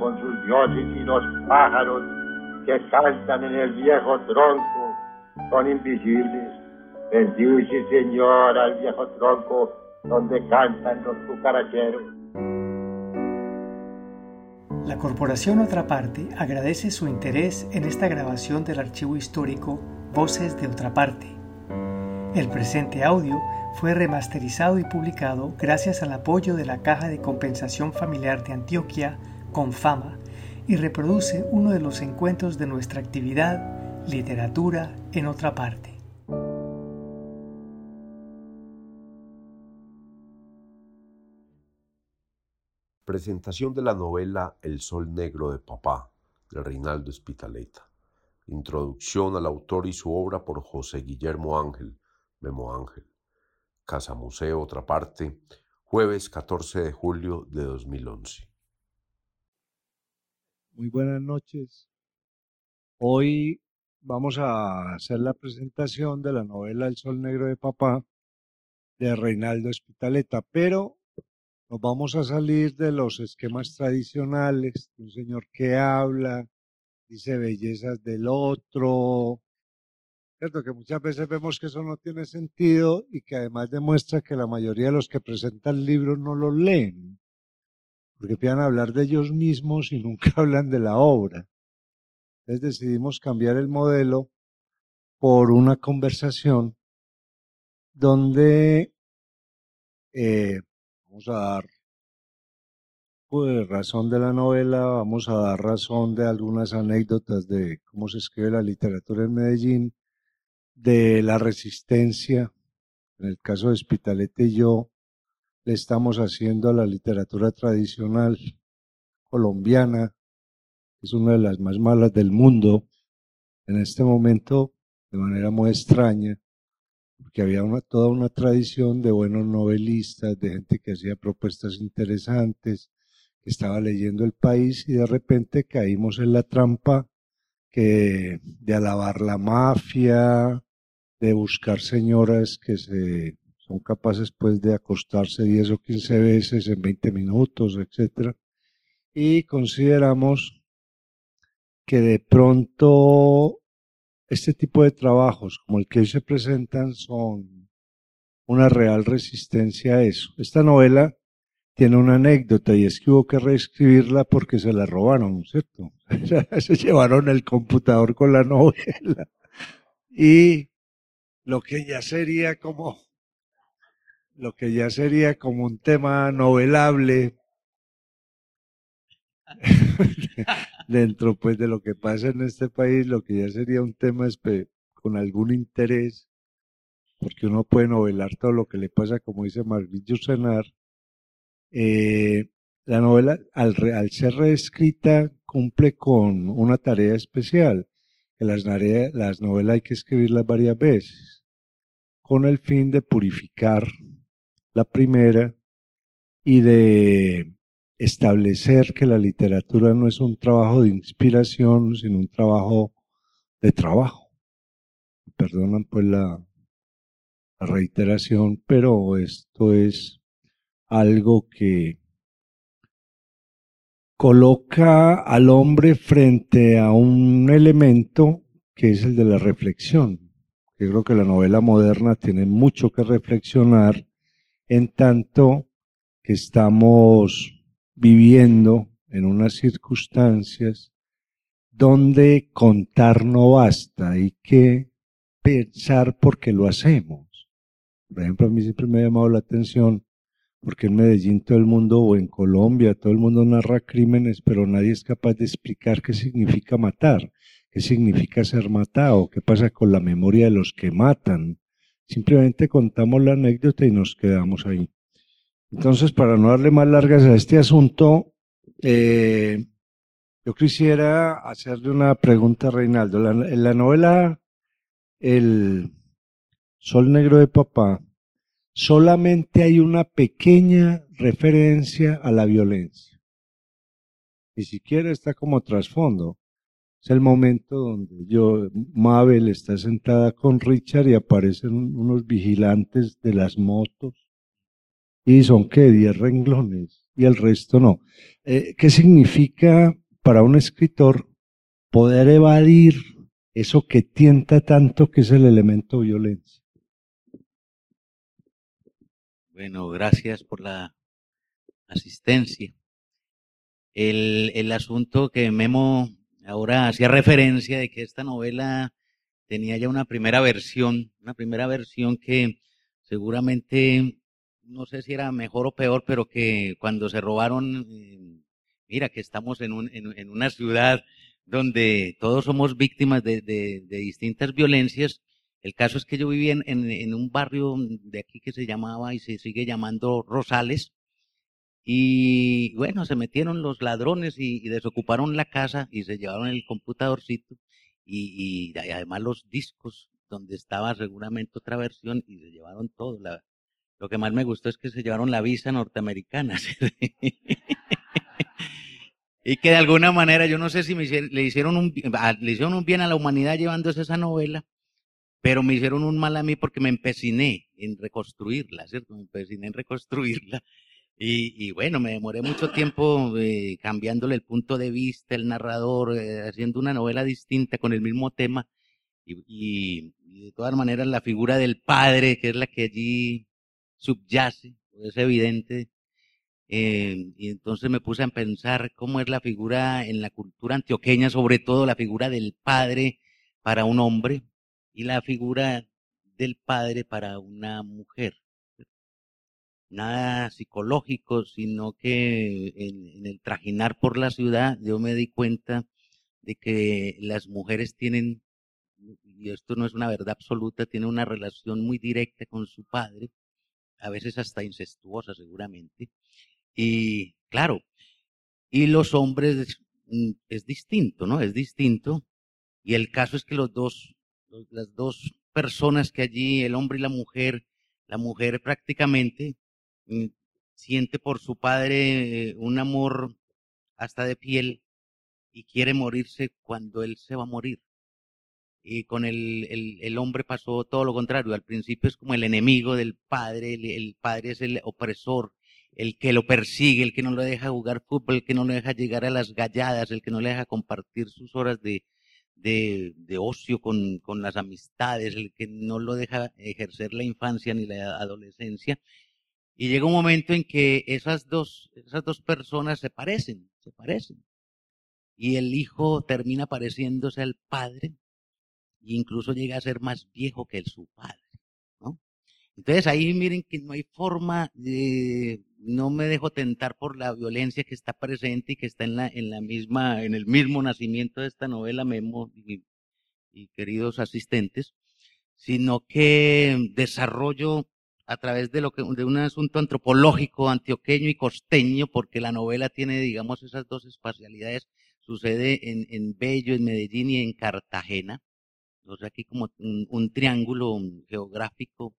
con sus dioses y los pájaros que cantan en el viejo tronco son invisibles. Bendice, Señor, al viejo tronco donde cantan los cucaracheros. La Corporación Otra Parte agradece su interés en esta grabación del archivo histórico Voces de Otra Parte. El presente audio fue remasterizado y publicado gracias al apoyo de la Caja de Compensación Familiar de Antioquia, Confama, y reproduce uno de los encuentros de nuestra actividad Literatura en otra parte. Presentación de la novela El Sol Negro de Papá, de Reinaldo Espitaleta. Introducción al autor y su obra por José Guillermo Ángel, Memo Ángel. Casa Museo, otra parte, jueves 14 de julio de 2011. Muy buenas noches. Hoy vamos a hacer la presentación de la novela El Sol Negro de Papá de Reinaldo Espitaleta, pero nos vamos a salir de los esquemas tradicionales, de un señor que habla, dice bellezas del otro, ¿cierto? Que muchas veces vemos que eso no tiene sentido y que además demuestra que la mayoría de los que presentan libros no los leen, porque empiezan hablar de ellos mismos y nunca hablan de la obra. Entonces decidimos cambiar el modelo por una conversación donde eh, vamos a dar pues, razón de la novela, vamos a dar razón de algunas anécdotas de cómo se escribe la literatura en Medellín, de la resistencia. En el caso de Spitalete y yo, le estamos haciendo a la literatura tradicional colombiana, que es una de las más malas del mundo, en este momento de manera muy extraña, porque había una, toda una tradición de buenos novelistas, de gente que hacía propuestas interesantes, que estaba leyendo el país y de repente caímos en la trampa que de alabar la mafia, de buscar señoras que se son capaces pues de acostarse 10 o 15 veces en 20 minutos, etc. Y consideramos que de pronto este tipo de trabajos como el que hoy se presentan son una real resistencia a eso. Esta novela tiene una anécdota y es que hubo que reescribirla porque se la robaron, ¿cierto? se llevaron el computador con la novela. Y lo que ya sería como, lo que ya sería como un tema novelable dentro pues de lo que pasa en este país, lo que ya sería un tema con algún interés, porque uno puede novelar todo lo que le pasa, como dice Marvin Yusenar, eh, la novela al, ser reescrita cumple con una tarea especial que las, las novelas hay que escribirlas varias veces, con el fin de purificar la primera y de establecer que la literatura no es un trabajo de inspiración, sino un trabajo de trabajo. Perdonan pues la, la reiteración, pero esto es algo que coloca al hombre frente a un elemento que es el de la reflexión. Yo creo que la novela moderna tiene mucho que reflexionar en tanto que estamos viviendo en unas circunstancias donde contar no basta, hay que pensar por qué lo hacemos. Por ejemplo, a mí siempre me ha llamado la atención porque en Medellín todo el mundo o en Colombia todo el mundo narra crímenes, pero nadie es capaz de explicar qué significa matar, qué significa ser matado, qué pasa con la memoria de los que matan. Simplemente contamos la anécdota y nos quedamos ahí. Entonces, para no darle más largas a este asunto, eh, yo quisiera hacerle una pregunta a Reinaldo. en la novela El Sol Negro de Papá, solamente hay una pequeña referencia a la violencia. Ni siquiera está como trasfondo. Es el momento donde yo, Mabel está sentada con Richard y aparecen unos vigilantes de las motos. Y son que diez renglones. y el resto no. Eh, ¿Qué significa para un escritor poder evadir eso que tienta tanto que es el elemento violencia? Bueno, gracias por la asistencia. El, el asunto que Memo ahora hacía referencia de que esta novela tenía ya una primera versión, una primera versión que seguramente no sé si era mejor o peor, pero que cuando se robaron, eh, mira que estamos en, un, en, una ciudad donde todos somos víctimas de, de, distintas violencias. El caso es que yo vivía en, en, un barrio de aquí que se llamaba y se sigue llamando Rosales. Y bueno, se metieron los ladrones y, desocuparon la casa y se llevaron el computadorcito y, además los discos donde estaba seguramente otra versión y se llevaron todo. Lo que más me gustó es que se llevaron la visa norteamericana. y que de alguna manera, yo no sé si me le, hicieron un, ah, le hicieron un bien a la humanidad llevándose esa novela, pero me hicieron un mal a mí porque me empeciné en reconstruirla, ¿cierto? Me empeciné en reconstruirla. Y, bueno, me demoré mucho tiempo eh, cambiándole el punto de vista, el narrador, eh, haciendo una novela distinta con el mismo tema. Y, y, de todas maneras la figura del padre, que es la que allí subyace, es evidente. Eh, y entonces me puse a pensar cómo es la figura en la cultura antioqueña, sobre todo la figura del padre para un hombre y la figura del padre para una mujer. Nada psicológico, sino que en, el trajinar por la ciudad yo me di cuenta de que las mujeres tienen, y esto no es una verdad absoluta, tienen una relación muy directa con su padre, a veces hasta incestuosa seguramente. Y claro, y los hombres mm, es, distinto, ¿no? Es distinto. Y el caso es que los dos, las dos personas que allí, el hombre y la mujer, la mujer prácticamente siente por su padre un amor hasta de piel y quiere morirse cuando él se va a morir y con el, el, el, hombre pasó todo lo contrario. Al principio es como el enemigo del padre, el, padre es el opresor, el que lo persigue, el que no lo deja jugar fútbol, el que no lo deja llegar a las galladas, el que no le deja compartir sus horas de, de, de ocio con, con las amistades, el que no lo deja ejercer la infancia ni la adolescencia. Y llega un momento en que esas dos, esas dos personas se parecen, se parecen. Y el hijo termina pareciéndose al padre incluso llega a ser más viejo que su padre, ¿no? Entonces ahí miren que no hay forma no me dejo tentar por la violencia que está presente y que está en la, en la misma, en el mismo nacimiento de esta novela, Memo y, y queridos asistentes, sino que desarrollo a través de lo que de un asunto antropológico antioqueño y costeño, porque la novela tiene, digamos, esas dos espacialidades. Sucede en, en Bello, en Medellín y en Cartagena aquí como un, triángulo geográfico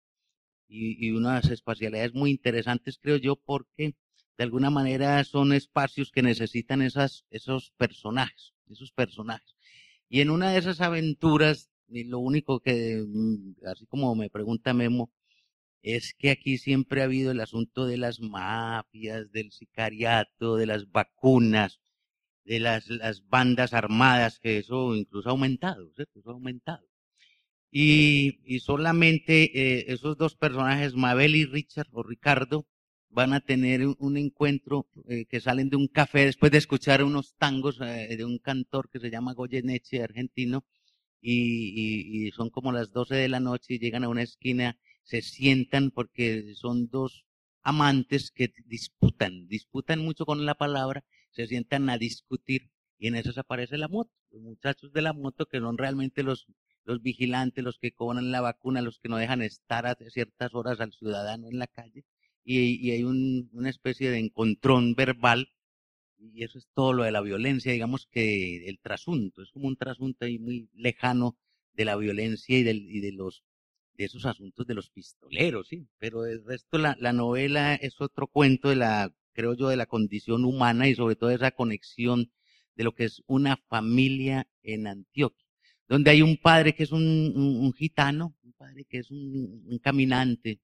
y, y, unas espacialidades muy interesantes, creo yo, porque de alguna manera son espacios que necesitan esas, esos personajes, esos personajes. Y en una de esas aventuras, lo único que, mm, así como me pregunta Memo, es que aquí siempre ha habido el asunto de las mafias, del sicariato, de las vacunas, de las, las bandas armadas, que eso incluso ha aumentado, ¿cierto? Ha aumentado. Y, y solamente eh, esos dos personajes, Mabel y Richard o Ricardo, van a tener un, encuentro eh, que salen de un café después de escuchar unos tangos eh, de un cantor que se llama Goyeneche, argentino, y, son como las 12 de la noche y llegan a una esquina, se sientan porque son dos amantes que disputan, disputan mucho con la palabra se sientan a discutir y en eso aparece la moto. Los muchachos de la moto que son realmente los, los vigilantes, los que cobran la vacuna, los que no dejan estar a ciertas horas al ciudadano en la calle y, y hay un, una especie de encontrón verbal y eso es todo lo de la violencia, digamos que el trasunto, es como un trasunto ahí muy lejano de la violencia y, del, y de los de esos asuntos de los pistoleros, sí, pero el resto la, la novela es otro cuento de la creo yo, de la condición humana y sobre todo esa conexión de lo que es una familia en Antioquia, donde hay un padre que es un, gitano, un padre que es un, caminante,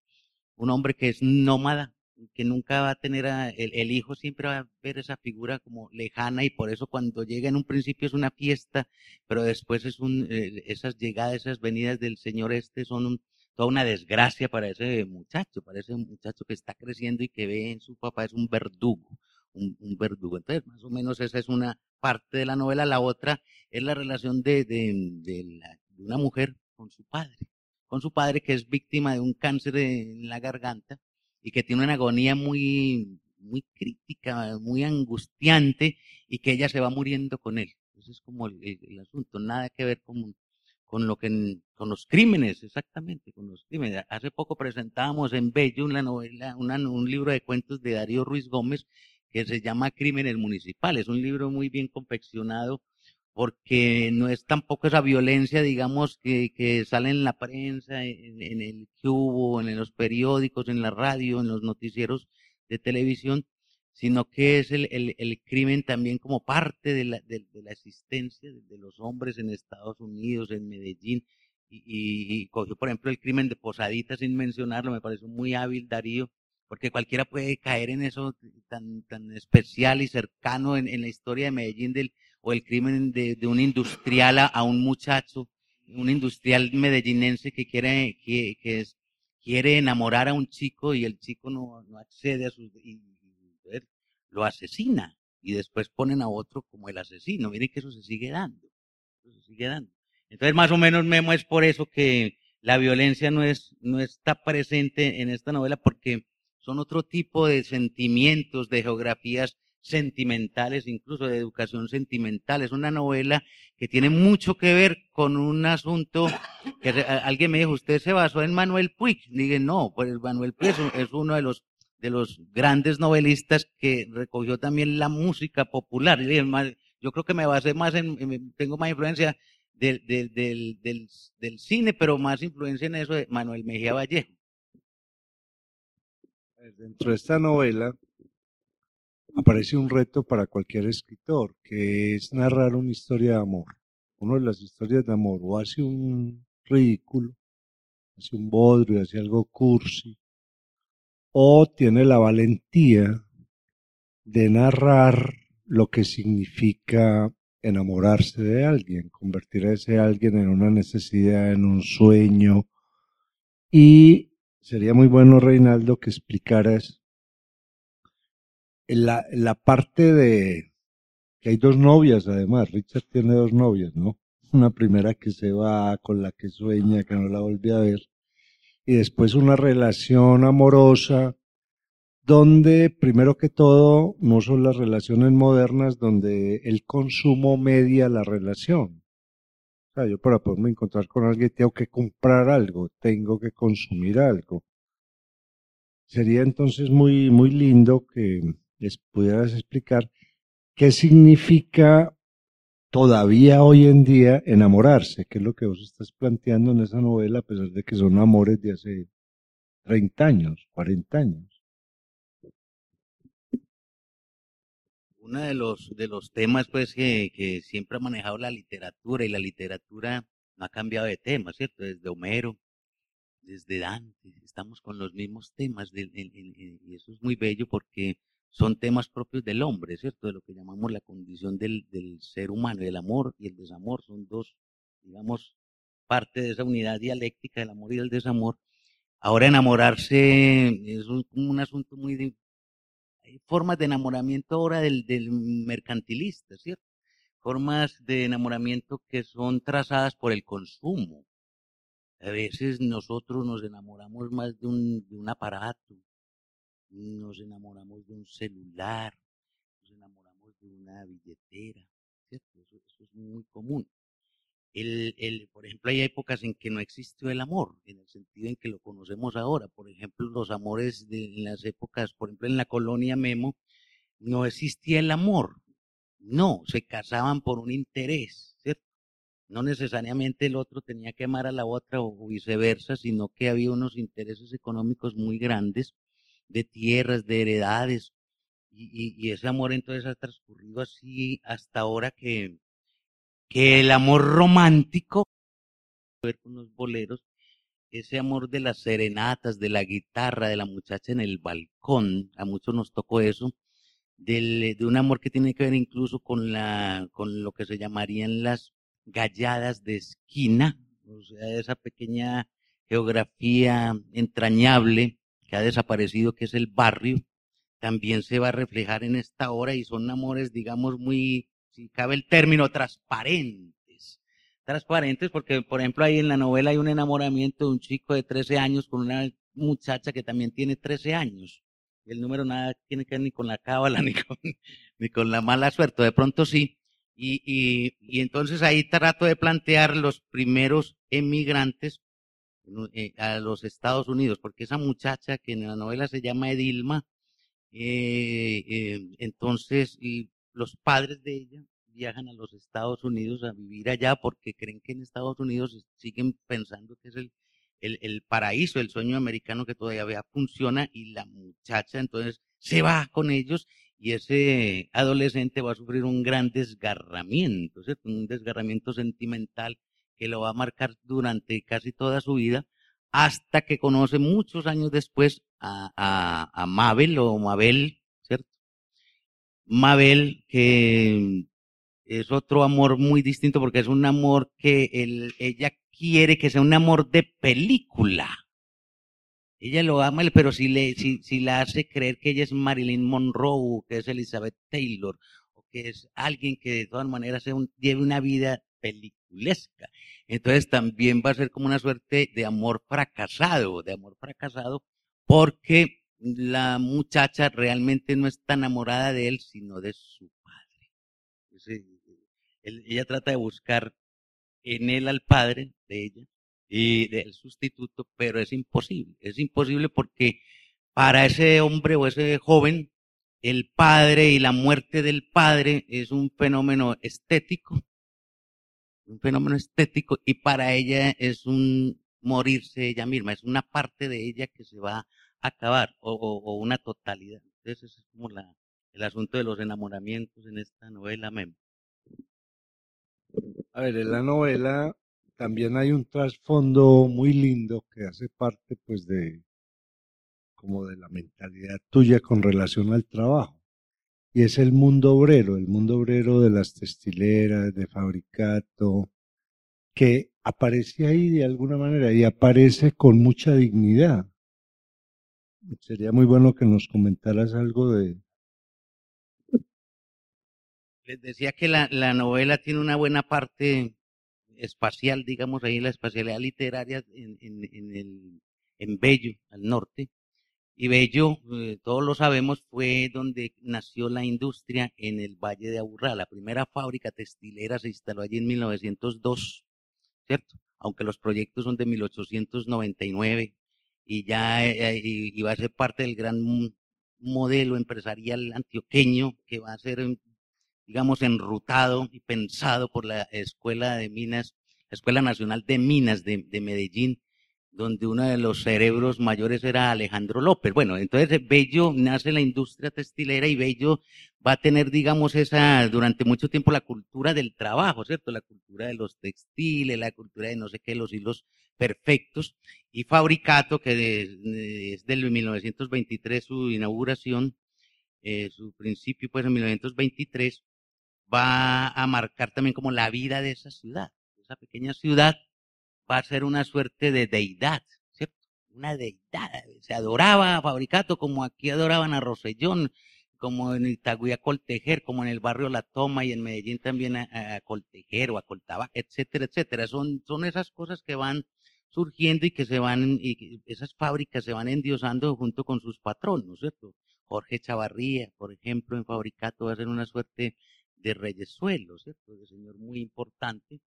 un hombre que es nómada, que nunca va a tener a, el, hijo siempre va a ver esa figura como lejana y por eso cuando llega en un principio es una fiesta, pero después es un, eh, esas llegadas, esas venidas del Señor este son toda una desgracia para ese muchacho, para ese muchacho que está creciendo y que ve en su papá es un verdugo, un, verdugo. Entonces, más o menos esa es una parte de la novela. La otra es la relación de, de, de una mujer con su padre, con su padre que es víctima de un cáncer en la garganta y que tiene una agonía muy, muy crítica, muy angustiante y que ella se va muriendo con él. Ese es como el, asunto, nada que ver con, con lo que con los crímenes, exactamente, con los crímenes. Hace poco presentábamos en Bello una novela, un libro de cuentos de Darío Ruiz Gómez que se llama Crímenes Municipales, Es un libro muy bien confeccionado porque no es tampoco esa violencia, digamos, que, que sale en la prensa, en, el cubo, en los periódicos, en la radio, en los noticieros de televisión, sino que es el, el, crimen también como parte de la, de, la existencia de, los hombres en Estados Unidos, en Medellín, y, cogió, por ejemplo, el crimen de Posadita sin mencionarlo, me pareció muy hábil Darío, porque cualquiera puede caer en eso tan, tan especial y cercano en, en la historia de Medellín del o el crimen de, un industrial a, un muchacho, un industrial medellinense que quiere, que, es, quiere enamorar a un chico y el chico no, accede a sus, y, lo asesina y después ponen a otro como el asesino. Miren que eso se sigue dando, se sigue dando. Entonces más o menos Memo es por eso que la violencia no es, no está presente en esta novela porque son otro tipo de sentimientos, de geografías sentimentales, incluso de educación sentimental. Es una novela que tiene mucho que ver con un asunto que alguien me dijo, usted se basó en Manuel Puig. Dije, no, pues Manuel Puig es uno de los de los grandes novelistas que recogió también la música popular. Yo creo que me basé más en, tengo más influencia del, del, del, del, cine, pero más influencia en eso de Manuel Mejía Vallejo. Dentro de esta novela aparece un reto para cualquier escritor, que es narrar una historia de amor. Una de las historias de amor o hace un ridículo, hace un bodrio, hace algo cursi, o tiene la valentía de narrar lo que significa enamorarse de alguien, convertir a ese alguien en una necesidad, en un sueño. Y sería muy bueno, Reinaldo, que explicaras la, la parte de que hay dos novias además, Richard tiene dos novias, ¿no? Una primera que se va, con la que sueña, que no la volví a ver, y después una relación amorosa donde primero que todo no son las relaciones modernas donde el consumo media la relación. O sea, yo para poderme encontrar con alguien tengo que comprar algo, tengo que consumir algo. Sería entonces muy, muy lindo que les pudieras explicar qué significa todavía hoy en día enamorarse, que es lo que vos estás planteando en esa novela, a pesar de que son amores de hace 30 años, 40 años. Uno de los, de los temas pues que, que siempre ha manejado la literatura y la literatura no ha cambiado de tema, ¿cierto? Desde Homero, desde Dante, estamos con los mismos temas y eso es muy bello porque son temas propios del hombre, ¿cierto? De lo que llamamos la condición del, del ser humano, el amor y el desamor, son dos, digamos, parte de esa unidad dialéctica del amor y del desamor. Ahora enamorarse es un, un asunto muy... De, hay formas de enamoramiento ahora del, del mercantilista, ¿cierto? Formas de enamoramiento que son trazadas por el consumo. A veces nosotros nos enamoramos más de un, de un aparato, nos enamoramos de un celular, nos enamoramos de una billetera, ¿cierto? Eso, es muy común. El, el, por ejemplo, hay épocas en que no existió el amor, en el sentido en que lo conocemos ahora. Por ejemplo, los amores de en las épocas, por ejemplo, en la colonia Memo, no existía el amor. No, se casaban por un interés, ¿cierto? No necesariamente el otro tenía que amar a la otra o viceversa, sino que había unos intereses económicos muy grandes de tierras, de heredades, y, ese amor entonces ha transcurrido así hasta ahora que, que el amor romántico, ver con los boleros, ese amor de las serenatas, de la guitarra, de la muchacha en el balcón, a muchos nos tocó eso, del, de un amor que tiene que ver incluso con, la, con lo que se llamarían las galladas de esquina, o sea, esa pequeña geografía entrañable que ha desaparecido, que es el barrio, también se va a reflejar en esta hora y son amores, digamos, muy, si cabe el término, transparentes. Transparentes porque, por ejemplo, ahí en la novela hay un enamoramiento de un chico de 13 años con una muchacha que también tiene 13 años. El número nada tiene que ver ni con la cábala ni con, ni con la mala suerte, de pronto sí. Y, y, y entonces ahí trato de plantear los primeros emigrantes eh, a los Estados Unidos, porque esa muchacha que en la novela se llama Edilma, eh, eh, entonces los padres de ella viajan a los Estados Unidos a vivir allá porque creen que en Estados Unidos siguen pensando que es el, el, el paraíso, el sueño americano que todavía funciona y la muchacha entonces se va con ellos y ese adolescente va a sufrir un gran desgarramiento, un desgarramiento sentimental que lo va a marcar durante casi toda su vida, hasta que conoce muchos años después a, Mabel o Mabel, ¿cierto? Mabel, que es otro amor muy distinto porque es un amor que ella quiere que sea un amor de película. Ella lo ama, pero si, le, si, si la hace creer que ella es Marilyn Monroe, que es Elizabeth Taylor, o que es alguien que de todas maneras lleve una vida peliculesca. Entonces también va a ser como una suerte de amor fracasado, de amor fracasado, porque la muchacha realmente no está enamorada de él, sino de su padre. ella trata de buscar en él al padre de ella y del sustituto, pero es imposible. Es imposible porque para ese hombre o ese joven, el padre y la muerte del padre es un fenómeno estético un fenómeno estético y para ella es un morirse ella misma, es una parte de ella que se va a acabar o, una totalidad. Entonces ese es como la, el asunto de los enamoramientos en esta novela Memo. A ver, en la novela también hay un trasfondo muy lindo que hace parte pues de como de la mentalidad tuya con relación al trabajo y es el mundo obrero, el mundo obrero de las textileras, de fabricato, que aparece ahí de alguna manera y aparece con mucha dignidad. Sería muy bueno que nos comentaras algo de... Les decía que la, la novela tiene una buena parte espacial, digamos ahí la espacialidad literaria en, en, en, el, en Bello, al norte, y Bello, eh, todos lo sabemos, fue donde nació la industria en el Valle de Aburrá. La primera fábrica textilera se instaló allí en 1902, ¿cierto? Aunque los proyectos son de 1899 y ya eh, iba a ser parte del gran modelo empresarial antioqueño que va a ser, digamos, enrutado y pensado por la Escuela de Minas, la Escuela Nacional de Minas de Medellín, donde uno de los cerebros mayores era Alejandro López. Bueno, entonces Bello nace la industria textilera y Bello va a tener, digamos, esa, durante mucho tiempo la cultura del trabajo, ¿cierto? La cultura de los textiles, la cultura de no sé qué, los hilos perfectos. Y Fabricato, que es del 1923 su inauguración, eh, su principio, pues en 1923, va a marcar también como la vida de esa ciudad, esa pequeña ciudad va a ser una suerte de deidad, ¿cierto? Una deidad. Se adoraba a Fabricato como aquí adoraban a Rosellón, como en Itagüí a Coltejer, como en el barrio La Toma y en Medellín también a, Coltejer o a Coltaba, etcétera, etcétera. Son, son esas cosas que van surgiendo y que se van, y esas fábricas se van endiosando junto con sus patronos, ¿cierto? Jorge Chavarría, por ejemplo, en Fabricato va a ser una suerte de reyesuelo, ¿cierto? De señor muy importante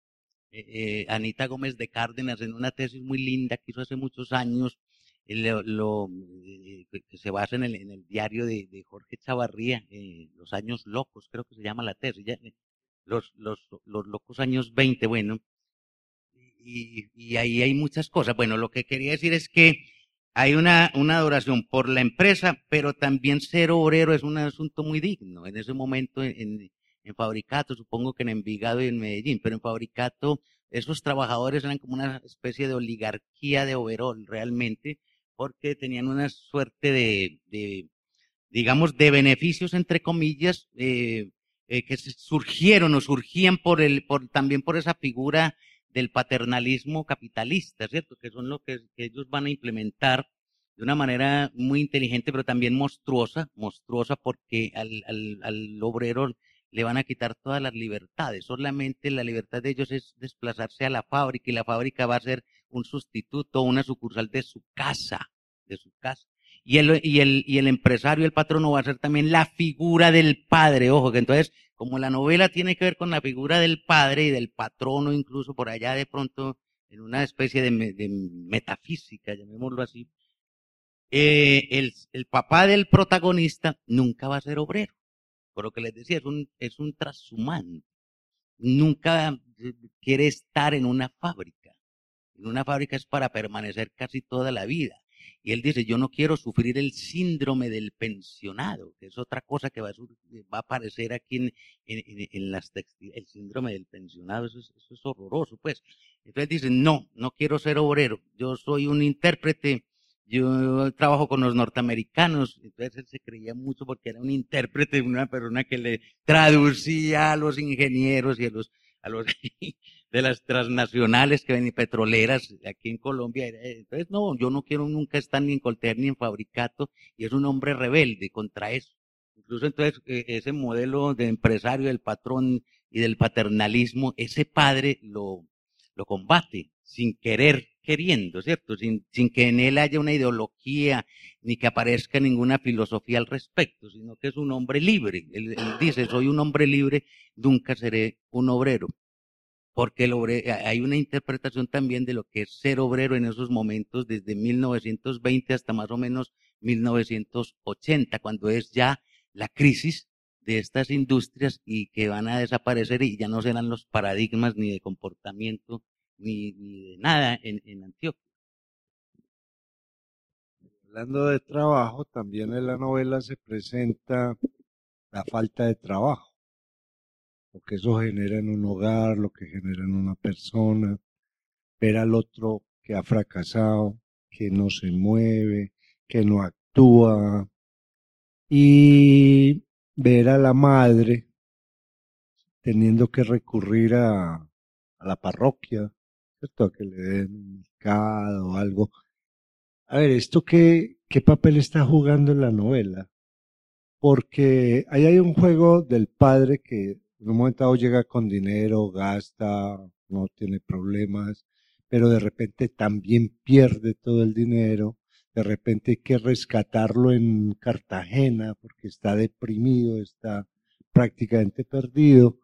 eh, eh, Anita Gómez de Cárdenas en una tesis muy linda que hizo hace muchos años, eh, lo, que se basa en el, diario de, Jorge Chavarría, Los años locos, creo que se llama la tesis, los, los, los locos años 20, bueno, y, y, ahí hay muchas cosas. Bueno, lo que quería decir es que hay una, una adoración por la empresa, pero también ser obrero es un asunto muy digno. En ese momento, en, en Fabricato, supongo que en Envigado y en Medellín, pero en Fabricato esos trabajadores eran como una especie de oligarquía de overol realmente, porque tenían una suerte de, de digamos, de beneficios, entre comillas, eh, eh, que surgieron o surgían por el, por, también por esa figura del paternalismo capitalista, ¿cierto? Que son lo que, ellos van a implementar de una manera muy inteligente, pero también monstruosa, monstruosa porque al, al, al obrero le van a quitar todas las libertades. Solamente la libertad de ellos es desplazarse a la fábrica y la fábrica va a ser un sustituto, una sucursal de su casa, de su casa. Y el, y el, y el empresario, el patrono va a ser también la figura del padre. Ojo, que entonces, como la novela tiene que ver con la figura del padre y del patrono, incluso por allá de pronto, en una especie de, de metafísica, llamémoslo así, eh, el, el papá del protagonista nunca va a ser obrero por lo que les decía, es un, es un transhumante. Nunca eh, quiere estar en una fábrica. En una fábrica es para permanecer casi toda la vida. Y él dice, yo no quiero sufrir el síndrome del pensionado, que es otra cosa que va a, va a aparecer aquí en, en, las textiles. El síndrome del pensionado, eso es, eso es horroroso, pues. Entonces dice, no, no quiero ser obrero. Yo soy un intérprete yo trabajo con los norteamericanos, entonces él se creía mucho porque era un intérprete, una persona que le traducía a los ingenieros y a los, a los de las transnacionales que ven petroleras aquí en Colombia. Entonces, no, yo no quiero nunca estar ni en Colter ni en Fabricato, y es un hombre rebelde contra eso. Incluso entonces e, ese modelo de empresario del patrón y del paternalismo, ese padre lo, lo combate sin querer queriendo, ¿cierto? Sin, que en él haya una ideología ni que aparezca ninguna filosofía al respecto, sino que es un hombre libre. Él, dice, soy un hombre libre, nunca seré un obrero. Porque hay una interpretación también de lo que es ser obrero en esos momentos, desde 1920 hasta más o menos 1980, cuando es ya la crisis de estas industrias y que van a desaparecer y ya no serán los paradigmas ni de comportamiento ni, de nada en, en Antioquia. Hablando de trabajo, también en la novela se presenta la falta de trabajo, lo que eso genera en un hogar, lo que genera en una persona, ver al otro que ha fracasado, que no se mueve, que no actúa, y ver a la madre teniendo que recurrir a, a la parroquia, ¿cierto? que le den un mercado o algo. A ver, ¿esto qué, qué papel está jugando en la novela? Porque ahí hay un juego del padre que en un momento dado llega con dinero, gasta, no tiene problemas, pero de repente también pierde todo el dinero, de repente hay que rescatarlo en Cartagena porque está deprimido, está prácticamente perdido,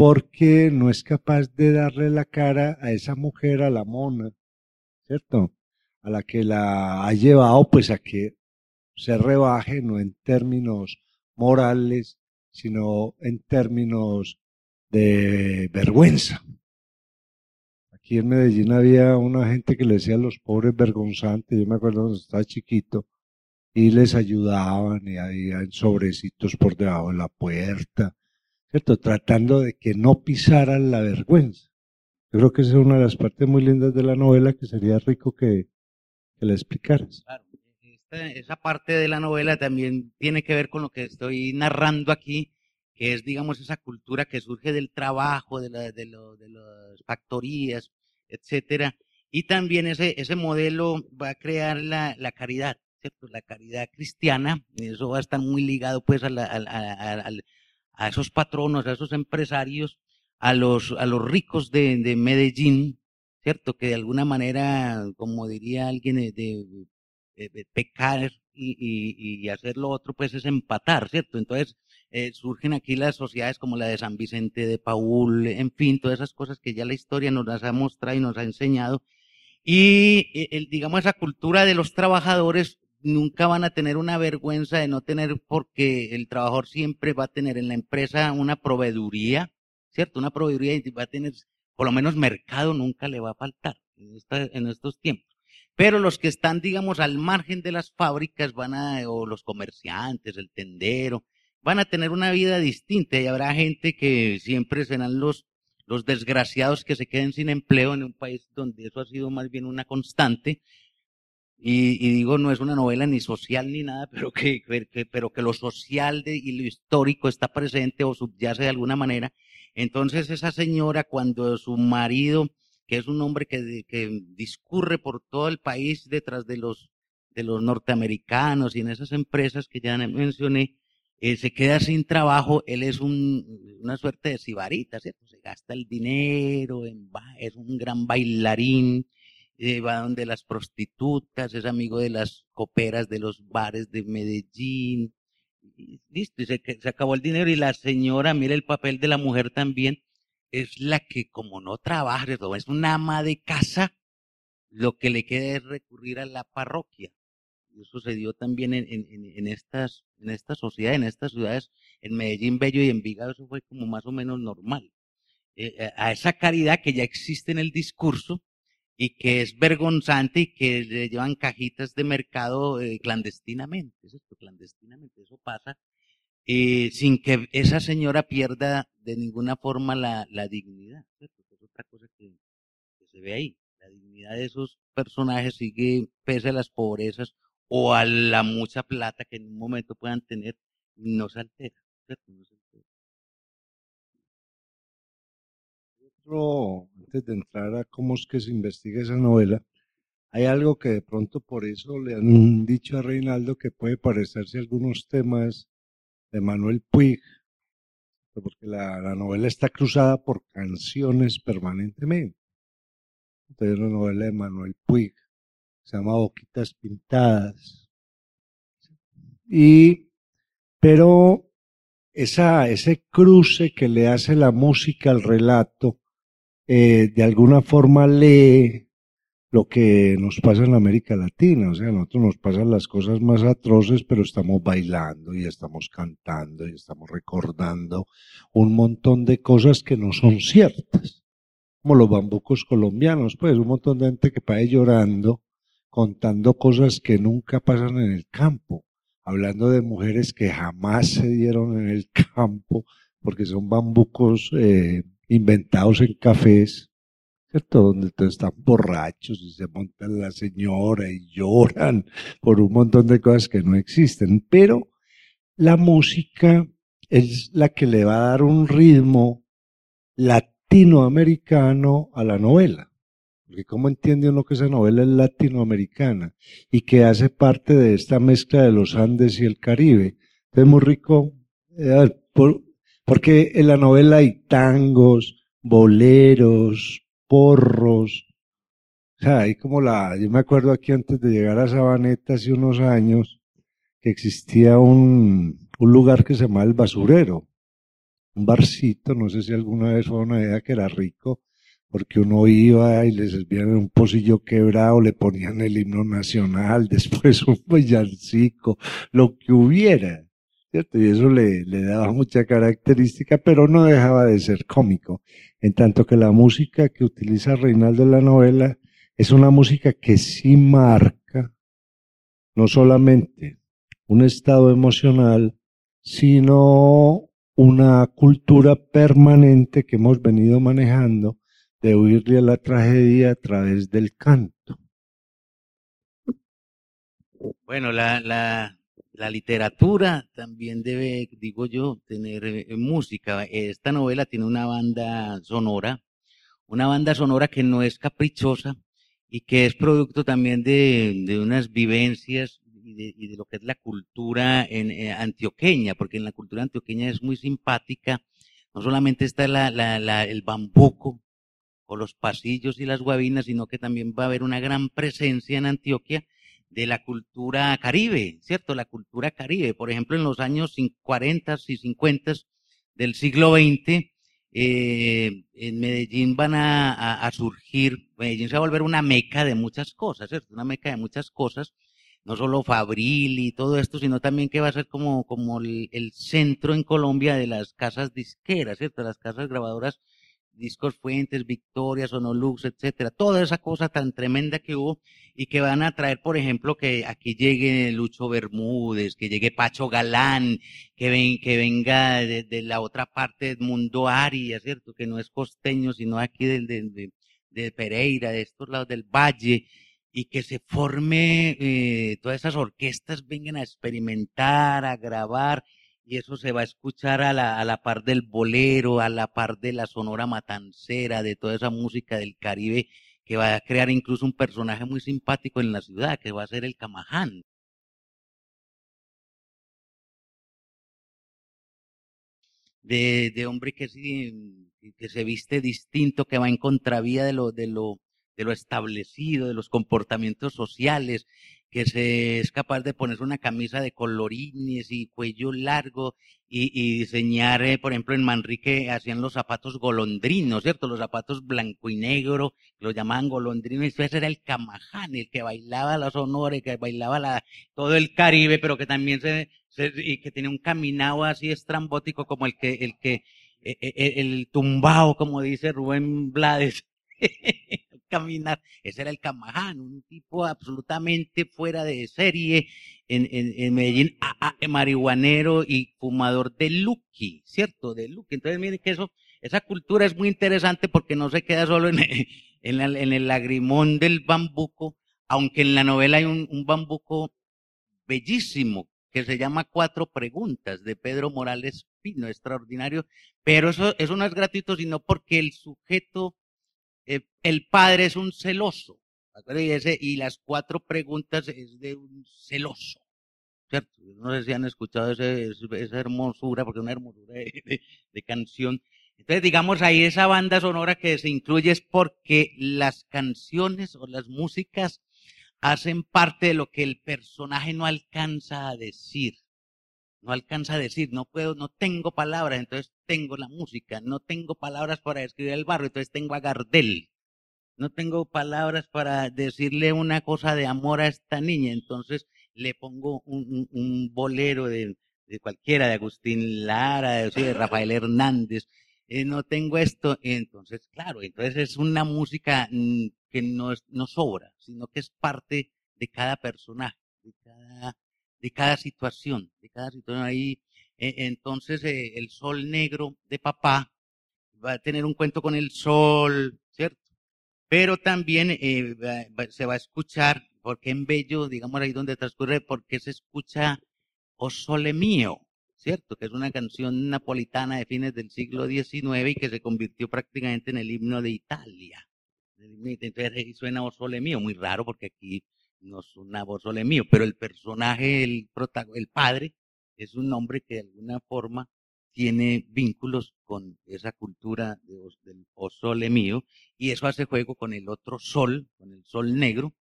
porque no es capaz de darle la cara a esa mujer, a la mona, ¿cierto? A la que la ha llevado pues a que se rebaje, no en términos morales, sino en términos de vergüenza. Aquí en Medellín había una gente que le decía a los pobres vergonzantes, yo me acuerdo cuando estaba chiquito, y les ayudaban y había sobrecitos por debajo de la puerta, ¿cierto? Tratando de que no pisaran la vergüenza. Yo creo que esa es una de las partes muy lindas de la novela que sería rico que, que la explicaras. Claro, esa parte de la novela también tiene que ver con lo que estoy narrando aquí, que es, digamos, esa cultura que surge del trabajo, de, la, de, de las factorías, etcétera. Y también ese, ese modelo va a crear la, la caridad, ¿cierto? La caridad cristiana, eso va a estar muy ligado pues a la, al a esos patronos, a esos empresarios, a los, a los ricos de, de Medellín, ¿cierto? Que de alguna manera, como diría alguien, de, de, pecar y, y, y, hacer lo otro, pues es empatar, ¿cierto? Entonces eh, surgen aquí las sociedades como la de San Vicente de Paul, en fin, todas esas cosas que ya la historia nos las ha mostrado y nos ha enseñado. Y eh, el, digamos, esa cultura de los trabajadores nunca van a tener una vergüenza de no tener, porque el trabajador siempre va a tener en la empresa una proveeduría, ¿cierto? Una proveeduría y va a tener, por lo menos mercado nunca le va a faltar en, en estos tiempos. Pero los que están, digamos, al margen de las fábricas van a, o los comerciantes, el tendero, van a tener una vida distinta y habrá gente que siempre serán los los desgraciados que se queden sin empleo en un país donde eso ha sido más bien una constante. Y, digo, no es una novela ni social ni nada, pero que, pero que lo social de, y lo histórico está presente o subyace de alguna manera. Entonces esa señora, cuando su marido, que es un hombre que, que discurre por todo el país detrás de los, de los norteamericanos y en esas empresas que ya mencioné, eh, se queda sin trabajo, él es un, una suerte de sibarita, ¿cierto? Se gasta el dinero, en, es un gran bailarín, va donde las prostitutas, es amigo de las coperas de los bares de Medellín, y listo, y se, se acabó el dinero y la señora, mira el papel de la mujer también, es la que como no trabaja, es una ama de casa, lo que le queda es recurrir a la parroquia sucedió también en, en, en, estas, en esta sociedad, en estas ciudades, en Medellín, Bello y en Envigado, eso fue como más o menos normal. Eh, eh, a esa caridad que ya existe en el discurso y que es vergonzante y que le llevan cajitas de mercado eh, clandestinamente, ¿cierto? Clandestinamente, eso pasa, sin que esa señora pierda de ninguna forma la, la dignidad. Es otra cosa que, se ve ahí. La dignidad de esos personajes sigue, pese a las pobrezas o a la mucha plata que en un momento puedan tener, no se altera. De entrar a cómo es que se investiga esa novela, hay algo que de pronto por eso le han dicho a Reinaldo que puede parecerse a algunos temas de Manuel Puig, porque la, la novela está cruzada por canciones permanentemente. Entonces, una novela de Manuel Puig se llama Boquitas Pintadas. Y, pero esa, ese cruce que le hace la música al relato, eh, de alguna forma lee lo que nos pasa en América Latina, o sea, a nosotros nos pasan las cosas más atroces, pero estamos bailando y estamos cantando y estamos recordando un montón de cosas que no son ciertas, como los bambucos colombianos, pues un montón de gente que pae llorando contando cosas que nunca pasan en el campo, hablando de mujeres que jamás se dieron en el campo, porque son bambucos eh, inventados en cafés, ¿cierto? Donde todos están borrachos y se montan la señora y lloran por un montón de cosas que no existen. Pero la música es la que le va a dar un ritmo latinoamericano a la novela. Porque cómo entiende uno que esa novela es latinoamericana y que hace parte de esta mezcla de los Andes y el Caribe. Es muy rico, eh, porque en la novela hay tangos, boleros, porros. O sea, hay como la, yo me acuerdo aquí antes de llegar a Sabaneta hace unos años, que existía un, un lugar que se llamaba El Basurero, un barcito, no sé si alguna vez fue una idea que era rico, porque uno iba y les servían un pocillo quebrado, le ponían el himno nacional, después un villancico, lo que hubiera, ¿cierto? Y eso le, le daba mucha característica, pero no dejaba de ser cómico, en tanto que la música que utiliza Reinaldo en la novela es una música que sí marca no solamente un estado emocional, sino una cultura permanente que hemos venido manejando de huirle a la tragedia a través del canto. Bueno, la, la, la literatura también debe, digo yo, tener eh, música. Esta novela tiene una banda sonora, una banda sonora que no es caprichosa y que es producto también de, unas vivencias y de, lo que es la cultura en, eh, antioqueña, porque en la cultura antioqueña es muy simpática. No solamente está el bambuco, o los pasillos y las guabinas, sino que también va a haber una gran presencia en Antioquia de la cultura caribe, ¿cierto? La cultura caribe. Por ejemplo, en los años 40 y 50 del siglo XX, eh, en Medellín van a, surgir, Medellín se va a volver una meca de muchas cosas, ¿cierto? Una meca de muchas cosas, no solo Fabril y todo esto, sino también que va a ser como, como el, el centro en Colombia de las casas disqueras, ¿cierto? Las casas grabadoras discos Fuentes, Victoria, Sonolux, etcétera, toda esa cosa tan tremenda que hubo y que van a traer, por ejemplo, que aquí llegue Lucho Bermúdez, que llegue Pacho Galán, que, ven, que venga de, la otra parte del mundo Aria, ¿cierto? Que no es costeño, sino aquí de Pereira, de estos lados del Valle, y que se forme, eh, todas esas orquestas vengan a experimentar, a grabar, y eso se va a escuchar a la, a la par del bolero, a la par de la sonora matancera, de toda esa música del Caribe, que va a crear incluso un personaje muy simpático en la ciudad, que va a ser el Camaján. De, de hombre que, que se viste distinto, que va en contravía de lo, de lo, de lo establecido, de los comportamientos sociales, que se es capaz de ponerse una camisa de colorines y cuello largo y, diseñar, eh, por ejemplo, en Manrique hacían los zapatos golondrinos, ¿cierto? Los zapatos blanco y negro, los llamaban golondrinos, y ese era el camaján, el que bailaba la sonora, el que bailaba la, todo el Caribe, pero que también se, y que tenía un caminado así estrambótico como el que, el que, e, e, e, el, tumbao, como dice Rubén Blades. caminar. Ese era el Camaján, un tipo absolutamente fuera de serie en, en, Medellín, marihuanero y fumador de Lucky, ¿cierto? De Lucky. Entonces, miren que eso, esa cultura es muy interesante porque no se queda solo en, en, en el lagrimón del bambuco, aunque en la novela hay un, un bambuco bellísimo que se llama Cuatro Preguntas de Pedro Morales Pino, extraordinario, pero eso, eso no es gratuito, sino porque el sujeto eh, el padre es un celoso. Y, las cuatro preguntas es de un celoso. ¿Cierto? No sé si han escuchado esa hermosura, porque es una hermosura de, canción. Entonces, digamos, ahí esa banda sonora que se incluye es porque las canciones o las músicas hacen parte de lo que el personaje no alcanza a decir no alcanza a decir, no puedo, no tengo palabras, entonces tengo la música, no tengo palabras para describir el barrio, entonces tengo a Gardel, no tengo palabras para decirle una cosa de amor a esta niña, entonces le pongo un, bolero de, cualquiera, de Agustín Lara, de, Rafael Hernández, eh, no tengo esto, entonces, claro, entonces es una música mm, que no, no sobra, sino que es parte de cada personaje, de cada de cada situación, de cada situación ahí. E, entonces, eh, el sol negro de papá va a tener un cuento con el sol, ¿cierto? Pero también eh, se va a escuchar, porque en Bello, digamos ahí donde transcurre, porque se escucha O Sole Mío, ¿cierto? Que es una canción napolitana de fines del siglo XIX y que se convirtió prácticamente en el himno de Italia. Entonces ahí suena O Sole Mío, muy raro porque aquí no es una voz sole mío, pero el personaje, el, el padre, es un hombre que de alguna forma tiene vínculos con esa cultura de, del mío, y eso hace juego con el otro sol, con el sol negro,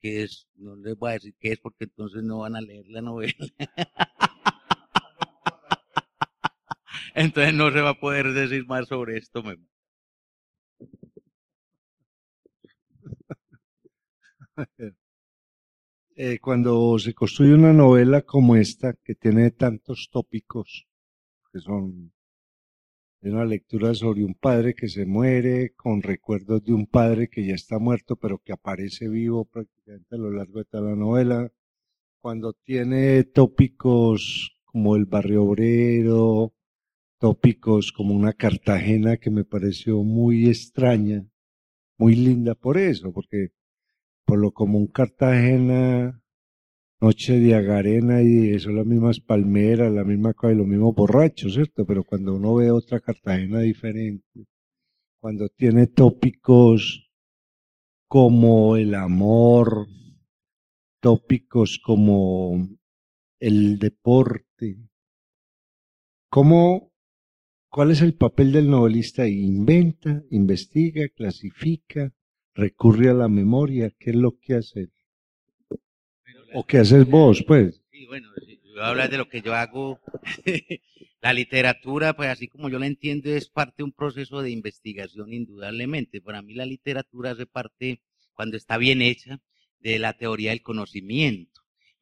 que es, no les voy a decir qué es porque entonces no van a leer la novela. entonces no se va a poder decir más sobre esto. Eh, cuando se construye una novela como esta, que tiene tantos tópicos, que son una lectura sobre un padre que se muere, con recuerdos de un padre que ya está muerto, pero que aparece vivo prácticamente a lo largo de toda la novela, cuando tiene tópicos como el barrio obrero, tópicos como una Cartagena que me pareció muy extraña, muy linda por eso, porque por lo común Cartagena, noche de agarena y son las mismas palmeras, la misma cosa y los mismos borrachos, ¿cierto? Pero cuando uno ve otra Cartagena diferente, cuando tiene tópicos como el amor, tópicos como el deporte, ¿cómo, ¿cuál es el papel del novelista? Inventa, investiga, clasifica, recurre a la memoria, ¿qué es lo que hace? ¿O qué haces vos, pues? Sí, bueno, yo hablar de lo que yo hago. la literatura, pues así como yo la entiendo, es parte de un proceso de investigación, indudablemente. Para mí la literatura hace parte, cuando está bien hecha, de la teoría del conocimiento.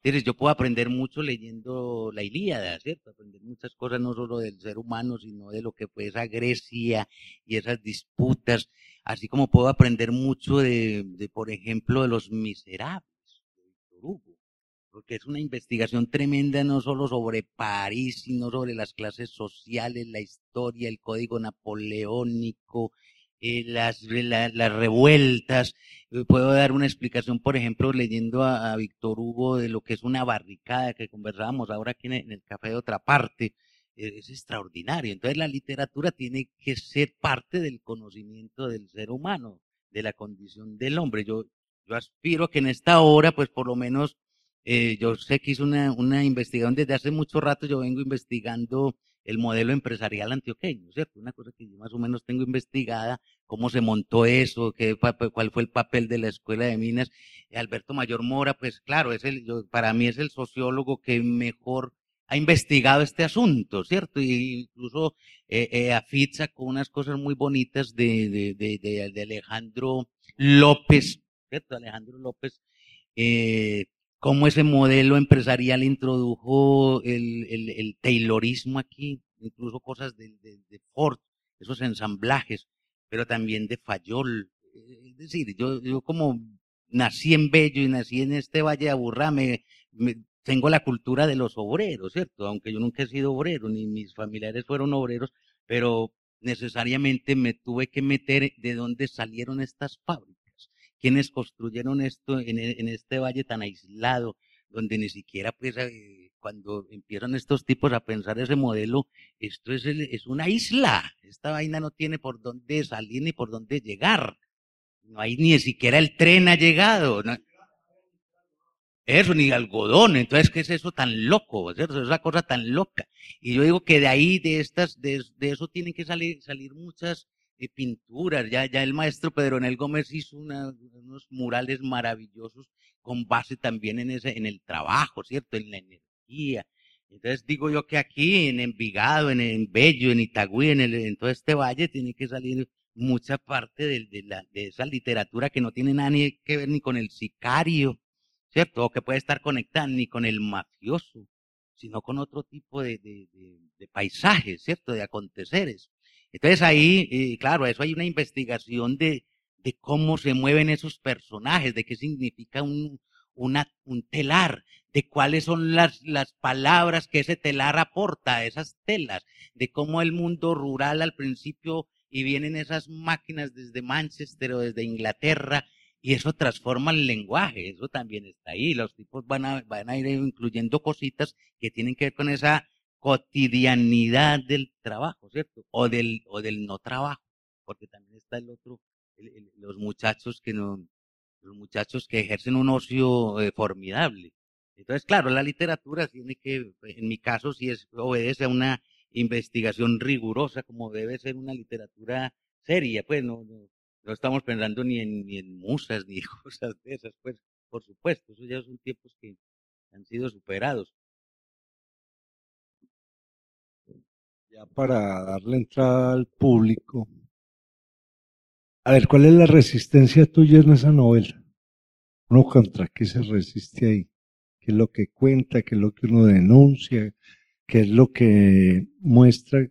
Entonces yo puedo aprender mucho leyendo la Ilíada, ¿cierto? Aprender muchas cosas no solo del ser humano, sino de lo que fue esa Grecia y esas disputas, así como puedo aprender mucho de, por ejemplo, de los miserables, de Víctor Hugo, porque es una investigación tremenda no solo sobre París, sino sobre las clases sociales, la historia, el código napoleónico, eh, las, las revueltas. Eh, puedo dar una explicación, por ejemplo, leyendo a, Víctor Hugo de lo que es una barricada que conversábamos ahora aquí en, el café de otra parte. Eh, es extraordinario. Entonces la literatura tiene que ser parte del conocimiento del ser humano, de la condición del hombre. Yo, yo aspiro que en esta hora, pues por lo menos, yo sé que hice una, una investigación desde hace mucho rato, yo vengo investigando el modelo empresarial antioqueño, ¿cierto? Una cosa que yo más o menos tengo investigada, cómo se montó eso, qué, cuál fue el papel de la Escuela de Minas. Alberto Mayor Mora, pues claro, es el, para mí es el sociólogo que mejor ha investigado este asunto, ¿cierto? Y incluso eh, eh, sacó unas cosas muy bonitas de, de, de, de Alejandro López, ¿cierto? Alejandro López, eh, cómo ese modelo empresarial introdujo el, el, el Taylorismo aquí, incluso cosas de, de, de, Ford, esos ensamblajes, pero también de Fayol. Es decir, yo, yo como nací en Bello y nací en este Valle de Aburrá, me, tengo la cultura de los obreros, ¿cierto? Aunque yo nunca he sido obrero, ni mis familiares fueron obreros, pero necesariamente me tuve que meter de dónde salieron estas fábricas quienes construyeron esto en, e, en, este valle tan aislado, donde ni siquiera, pues, eh, cuando empiezan estos tipos a pensar ese modelo, esto es, es una isla. Esta vaina no tiene por dónde salir ni por dónde llegar. No hay ni siquiera el tren ha llegado. Eso, ni algodón. Entonces, ¿qué es eso tan loco? ¿cierto? Esa cosa tan loca. Y yo digo que de ahí, de estas, de, de eso tienen que salir, salir muchas pinturas. Ya, ya el maestro Pedro Nel Gómez hizo unos murales maravillosos con base también en ese, en el trabajo, ¿cierto? En la energía. Entonces digo yo que aquí en Envigado, en, en Bello, en Itagüí, en, el, en todo este valle tiene que salir mucha parte de, de, la, de esa literatura que no tiene nada que ver ni con el sicario, ¿cierto? O que puede estar conectada ni con el mafioso, sino con otro tipo de, de, de paisajes, ¿cierto? De aconteceres. Entonces ahí, eh, claro, eso hay una investigación de, cómo se mueven esos personajes, de qué significa un telar, de cuáles son las, las palabras que ese telar aporta a esas telas, de cómo el mundo rural al principio y vienen esas máquinas desde Manchester o desde Inglaterra y eso transforma el lenguaje, eso también está ahí. Los tipos van a, van a ir incluyendo cositas que tienen que ver con esa cotidianidad del trabajo, ¿cierto? O del, o del no trabajo, porque también está el otro, los muchachos que no, los muchachos que ejercen un ocio eh, formidable. Entonces, claro, la literatura tiene que, en mi caso, si es, obedece a una investigación rigurosa, como debe ser una literatura seria, pues no, no, no estamos pensando ni en, ni en musas ni cosas de esas, pues, por supuesto, esos ya son tiempos que han sido superados. Ya para darle entrada al público. A ver, ¿cuál es la resistencia tuya en esa novela? ¿Uno contra qué se resiste ahí? ¿Qué es lo que cuenta? ¿Qué es lo que uno denuncia? ¿Qué es lo que muestra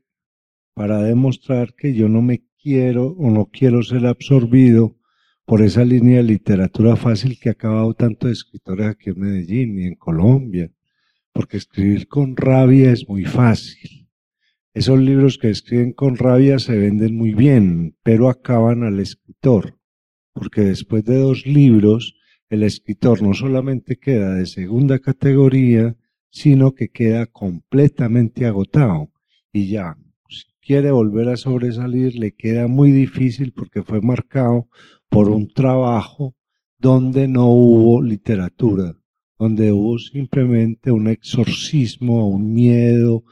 para demostrar que yo no me quiero o no quiero ser absorbido por esa línea de literatura fácil que ha acabado tanto de escritores aquí en Medellín y en Colombia? Porque escribir con rabia es muy fácil esos libros que escriben con rabia se venden muy bien, pero acaban al escritor, porque después de dos libros, el escritor no solamente queda de segunda categoría, sino que queda completamente agotado. Y ya, si quiere volver a sobresalir, le queda muy difícil porque fue marcado por un trabajo donde no hubo literatura, donde hubo simplemente un exorcismo, un miedo,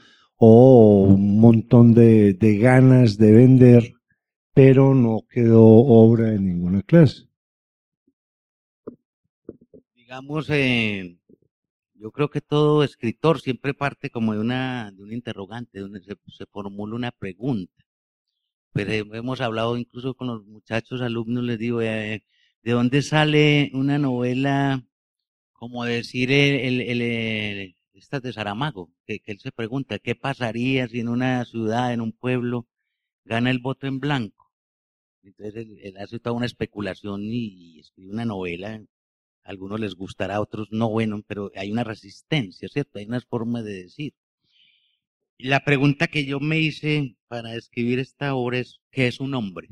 o un montón de, de ganas de vender, pero no quedó obra en ninguna clase. Digamos, eh, yo creo que todo escritor siempre parte como de una, de un interrogante, donde se, se formula una pregunta. Pero hemos hablado incluso con los muchachos alumnos, les digo, eh, ¿de dónde sale una novela como decir el, el, el, estas de Saramago, que, él se pregunta, ¿qué pasaría si en una ciudad, en un pueblo, gana el voto en blanco? Entonces él, hace toda una especulación y, escribe una novela. A algunos les gustará, a otros no, bueno, pero hay una resistencia, ¿cierto? Hay una forma de decir. La pregunta que yo me hice para escribir esta obra es, ¿qué es un hombre?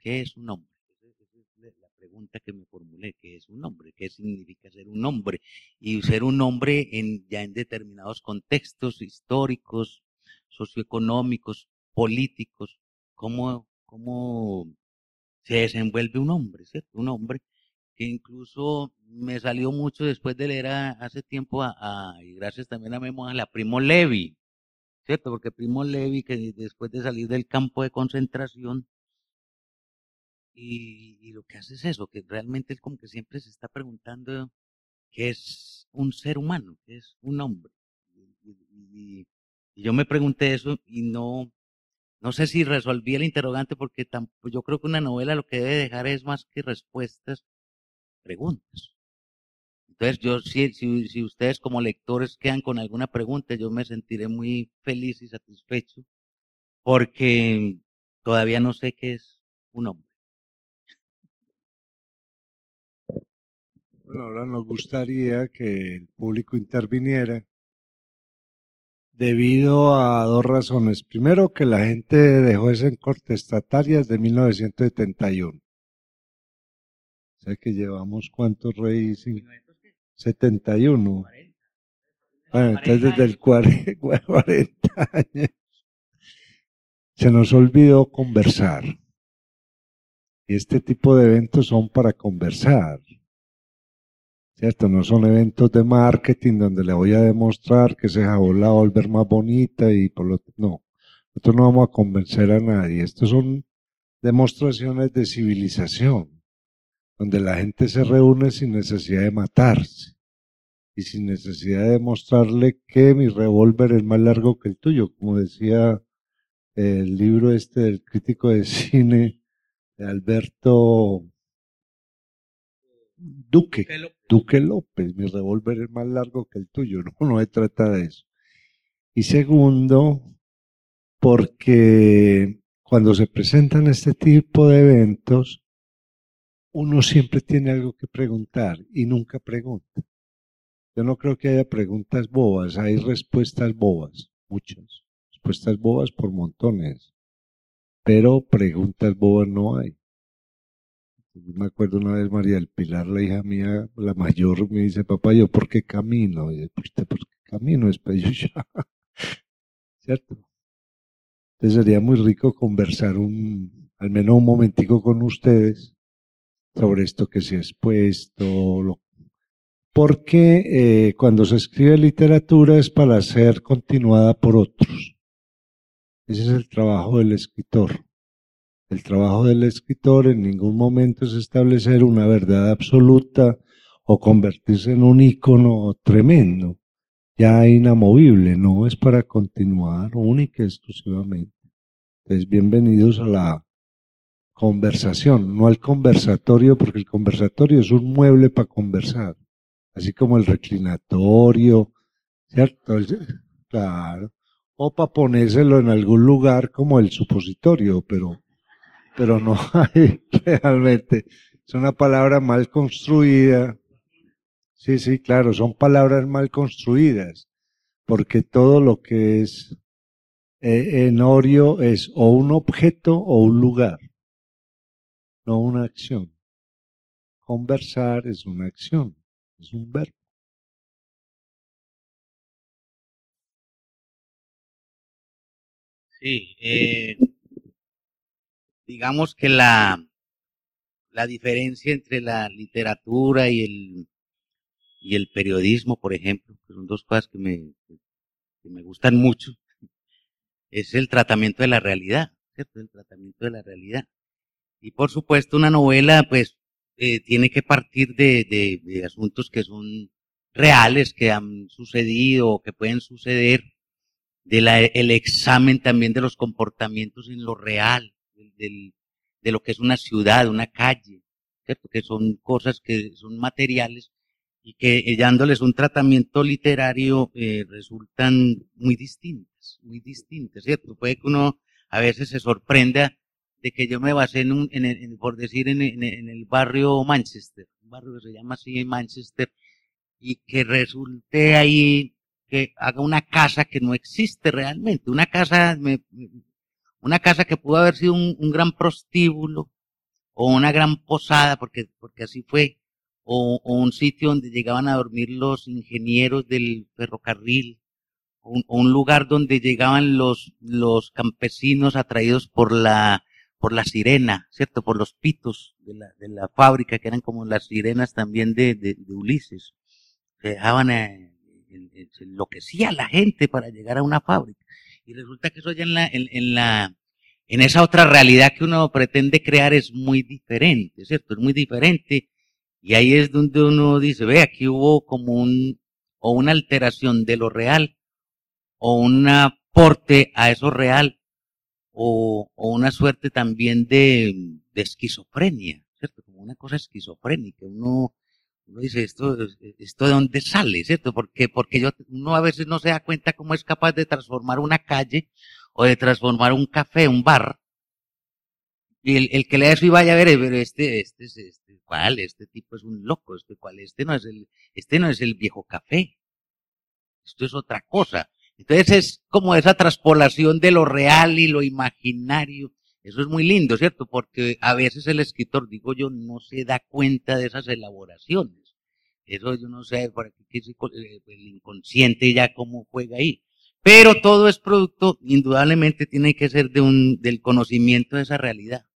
¿Qué es un hombre? Pregunta que me formulé, ¿qué es un hombre? ¿Qué significa ser un hombre? Y ser un hombre en, ya en determinados contextos históricos, socioeconómicos, políticos, ¿cómo, cómo se desenvuelve un hombre, ¿cierto? Un hombre que incluso me salió mucho después de leer hace tiempo a, y gracias también a Memo, a la Primo Levi, ¿cierto? Porque Primo Levi, que después de salir del campo de concentración, y, lo que hace es eso, que realmente es como que siempre se está preguntando qué es un ser humano, qué es un hombre. Y, yo me pregunté eso y no, no sé si resolví el interrogante porque yo creo que una novela lo que debe dejar es más que respuestas, preguntas. Entonces yo, si, si ustedes como lectores quedan con alguna pregunta, yo me sentiré muy feliz y satisfecho porque todavía no sé qué es un hombre. Bueno, ahora nos gustaría que el público interviniera debido a dos razones. Primero, que la gente dejó esa en cortestatarias de 1971. Sé que llevamos cuántos reyes. 71. Bueno, entonces desde el 40 años se nos olvidó conversar. Y este tipo de eventos son para conversar. ¿Cierto? No son eventos de marketing donde le voy a demostrar que ese jabón la va a volver más bonita y por lo no. Nosotros no vamos a convencer a nadie. Estos son demostraciones de civilización, donde la gente se reúne sin necesidad de matarse y sin necesidad de demostrarle que mi revólver es más largo que el tuyo, como decía el libro este del crítico de cine de Alberto Duque. Duque López, mi revólver es más largo que el tuyo, no, no se trata de eso. Y segundo, porque cuando se presentan este tipo de eventos, uno siempre tiene algo que preguntar y nunca pregunta. Yo no creo que haya preguntas bobas, hay respuestas bobas, muchas. Respuestas bobas por montones, pero preguntas bobas no hay. Yo me acuerdo una vez María del Pilar, la hija mía, la mayor, me dice, papá, ¿yo por qué camino? Y ¿por qué camino? Es ya. ¿Cierto? Entonces sería muy rico conversar un, al menos un momentico con ustedes sobre esto que se ha expuesto, porque eh, cuando se escribe literatura es para ser continuada por otros. Ese es el trabajo del escritor. El trabajo del escritor en ningún momento es establecer una verdad absoluta o convertirse en un ícono tremendo, ya inamovible, no es para continuar única y exclusivamente. Entonces, bienvenidos a la conversación, no al conversatorio, porque el conversatorio es un mueble para conversar, así como el reclinatorio, ¿cierto? Claro. O para ponérselo en algún lugar como el supositorio, pero pero no hay realmente. Es una palabra mal construida. Sí, sí, claro, son palabras mal construidas, porque todo lo que es eh, en Orio es o un objeto o un lugar, no una acción. Conversar es una acción, es un verbo. Sí, eh, digamos que la, la diferencia entre la literatura y el, y el periodismo, por ejemplo, que son dos cosas que me, que me gustan mucho, es el tratamiento de la realidad, ¿cierto? El tratamiento de la realidad. Y por supuesto una novela, pues, eh, tiene que partir de, de, de, asuntos que son reales, que han sucedido o que pueden suceder, de el examen también de los comportamientos en lo real, de lo que es una ciudad, una calle, ¿cierto? Que son cosas que son materiales, y que eh, dándoles un tratamiento literario eh, resultan muy distintas, muy distintas, ¿cierto? Puede que uno a veces se sorprenda de que yo me basé en un, en, por decir, en, en, el barrio Manchester, un barrio que se llama así Manchester, y que resulte ahí que haga una casa que no existe realmente, una casa, una casa que pudo haber sido un, gran prostíbulo o una gran posada, porque, porque así fue, o, un sitio donde llegaban a dormir los ingenieros del ferrocarril, o un, lugar donde llegaban los, los campesinos atraídos por la, por la sirena, ¿cierto? Por los pitos de la, de la fábrica, que eran como las sirenas también de, de, Ulises. Se dejaban, eh, enloquecía la gente para llegar a una fábrica. Y resulta que eso ya en la, en, la, en esa otra realidad que uno pretende crear es muy diferente, ¿cierto? Es muy diferente y ahí es donde uno dice, ve, aquí hubo como un, o una alteración de lo real, o un aporte a eso real, o, o una suerte también de, de, esquizofrenia, ¿cierto? Como una cosa esquizofrénica. Uno, uno dice, esto, esto de dónde sale, ¿cierto? Porque, porque yo, uno a veces no se da cuenta cómo es capaz de transformar una calle o de transformar un café, un bar, y el, el que lea eso y vaya a ver, pero este, este, este, ¿cuál? Este tipo es un loco, este cuál, este no es el, este no es el viejo café. Esto es otra cosa. Entonces es como esa traspolación de lo real y lo imaginario. Eso es muy lindo, ¿cierto? Porque a veces el escritor, digo yo, no se da cuenta de esas elaboraciones. Eso yo no sé, por aquí, eh, el inconsciente ya cómo juega ahí. Pero todo es producto, indudablemente tiene que ser de un, del conocimiento de esa realidad.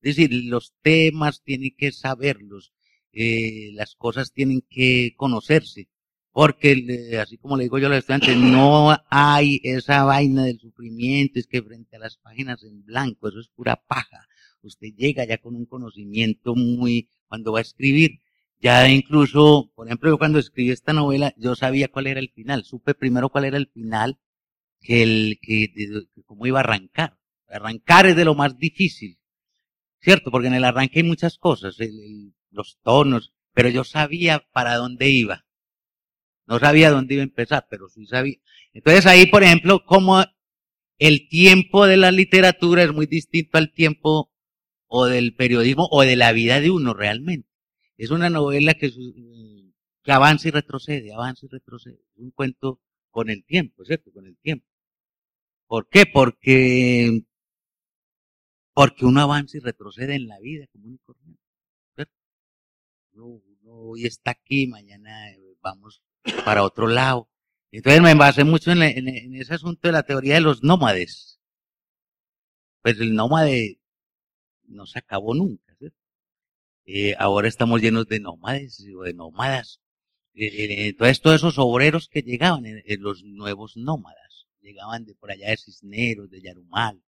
Es decir, los temas tienen que saberlos, eh, las cosas tienen que conocerse, porque así como le digo yo a los estudiantes, no hay esa vaina del sufrimiento, es que frente a las páginas en blanco, eso es pura paja. Usted llega ya con un conocimiento muy, cuando va a escribir, ya incluso, por ejemplo, yo cuando escribí esta novela, yo sabía cuál era el final, supe primero cuál era el final, que el, que, cómo iba a arrancar. Arrancar es de lo más difícil ¿cierto? Porque en el arranque hay muchas cosas, los tonos, pero yo sabía para dónde iba. No sabía dónde iba a empezar, pero sí sabía. Entonces ahí, por ejemplo, como el tiempo de la literatura es muy distinto al tiempo o del periodismo o de la vida de uno realmente. Es una novela que, avanza y retrocede, avanza y retrocede. Es un cuento con el tiempo, ¿cierto? Con el tiempo. ¿Por qué? Porque porque uno avanza y retrocede en la vida común y corriente. Uno, hoy está aquí, mañana eh, vamos para otro lado. Entonces me basé mucho en, en, ese asunto de la teoría de los nómades. Pues el nómade no se acabó nunca. Eh, ahora estamos llenos de nómades o de nómadas. Eh, entonces todos esos obreros que llegaban, los nuevos nómadas, llegaban de por allá de Cisneros, de Yarumal,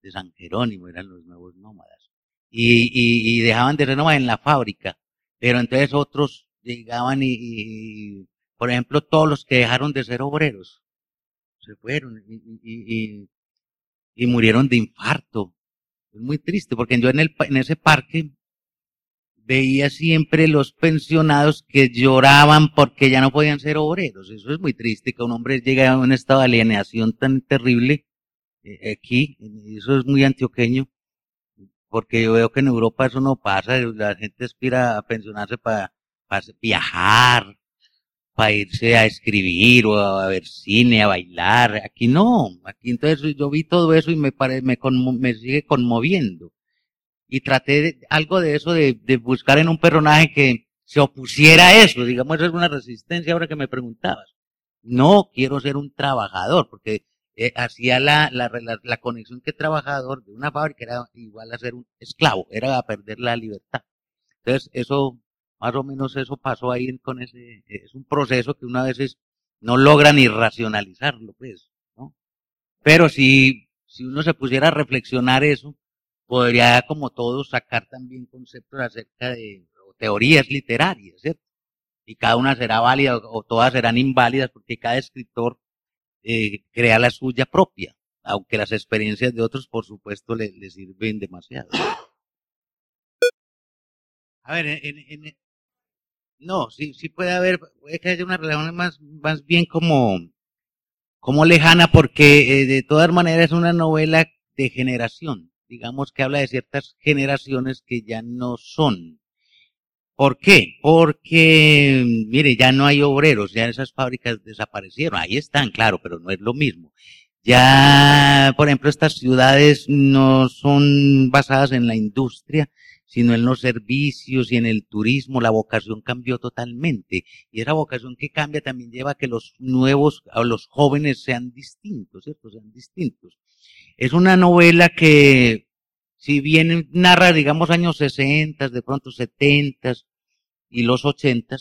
de San Jerónimo, eran los nuevos nómadas. Y, y, dejaban de ser nómadas en la fábrica, pero entonces otros llegaban y, por ejemplo, todos los que dejaron de ser obreros se fueron y, y murieron de infarto. Es muy triste, porque yo en, el, en ese parque veía siempre los pensionados que lloraban porque ya no podían ser obreros. Eso es muy triste, que un hombre llegue a un estado de alienación tan terrible eh, aquí, eso es muy antioqueño, porque yo veo que en Europa eso no pasa, la gente aspira a pensionarse para, viajar, para irse a escribir o a ver cine, a bailar. Aquí no, aquí entonces yo vi todo eso y me, pare, me, me sigue conmoviendo. Y traté de, algo de eso, de, de, buscar en un personaje que se opusiera a eso, digamos, eso es una resistencia ahora que me preguntabas. No quiero ser un trabajador, porque eh, hacía la, la, la, conexión que trabajador de una fábrica era igual a ser un esclavo, era a perder la libertad. Entonces, eso, más o menos eso pasó ahí con ese, es un proceso que una veces no logra ni racionalizarlo, pues, ¿no? Pero si, si uno se pusiera a reflexionar eso, podría, como todos, sacar también conceptos acerca de teorías literarias, ¿cierto? Y cada una será válida o todas serán inválidas porque cada escritor eh, crea la suya propia, aunque las experiencias de otros, por supuesto, le, le sirven demasiado. A ver, en, en, No, sí, sí puede haber, puede que haya una relación más, más bien como, como lejana, porque eh, de todas maneras es una novela de generación, digamos que habla de ciertas generaciones que ya no son. ¿Por qué? Porque, mire, ya no hay obreros, ya esas fábricas desaparecieron, ahí están, claro, pero no es lo mismo. Ya, por ejemplo, estas ciudades no son basadas en la industria, sino en los servicios y en el turismo. La vocación cambió totalmente. Y esa vocación que cambia también lleva a que los nuevos, a los jóvenes sean distintos, ¿cierto? Sean distintos. Es una novela que, si bien narra, digamos, años 60, de pronto 70 y los 80,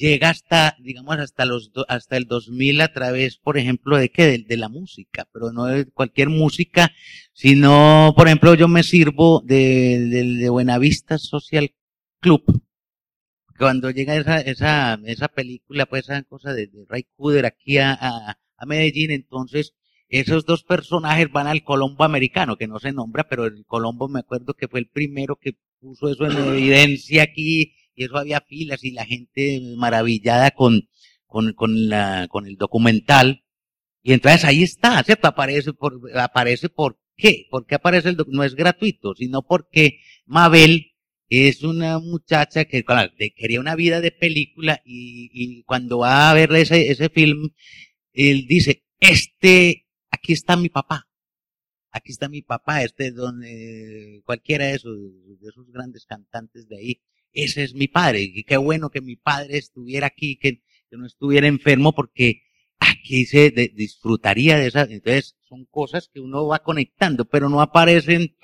llega hasta, digamos, hasta los, hasta el 2000 a través, por ejemplo, de qué, de, la música, pero no de cualquier música, sino, por ejemplo, yo me sirvo de, de, de Buenavista Social Club. Cuando llega esa, esa, esa película, pues esa cosa de, Ray Cooder aquí a, a Medellín, entonces, esos dos personajes van al Colombo americano, que no se nombra, pero el Colombo me acuerdo que fue el primero que puso eso en evidencia aquí y eso había filas y la gente maravillada con, con, con, la, con el documental. Y entonces ahí está, ¿cierto? Aparece por, aparece por qué? ¿Por qué aparece el No es gratuito, sino porque Mabel es una muchacha que quería una vida de película y, y cuando va a ver ese, ese film, él dice, este, aquí está mi papá. Aquí está mi papá, este es donde cualquiera de esos, de esos grandes cantantes de ahí ese es mi padre, y qué bueno que mi padre estuviera aquí, que, no estuviera enfermo, porque aquí se disfrutaría de esas. Entonces, son cosas que uno va conectando, pero no aparecen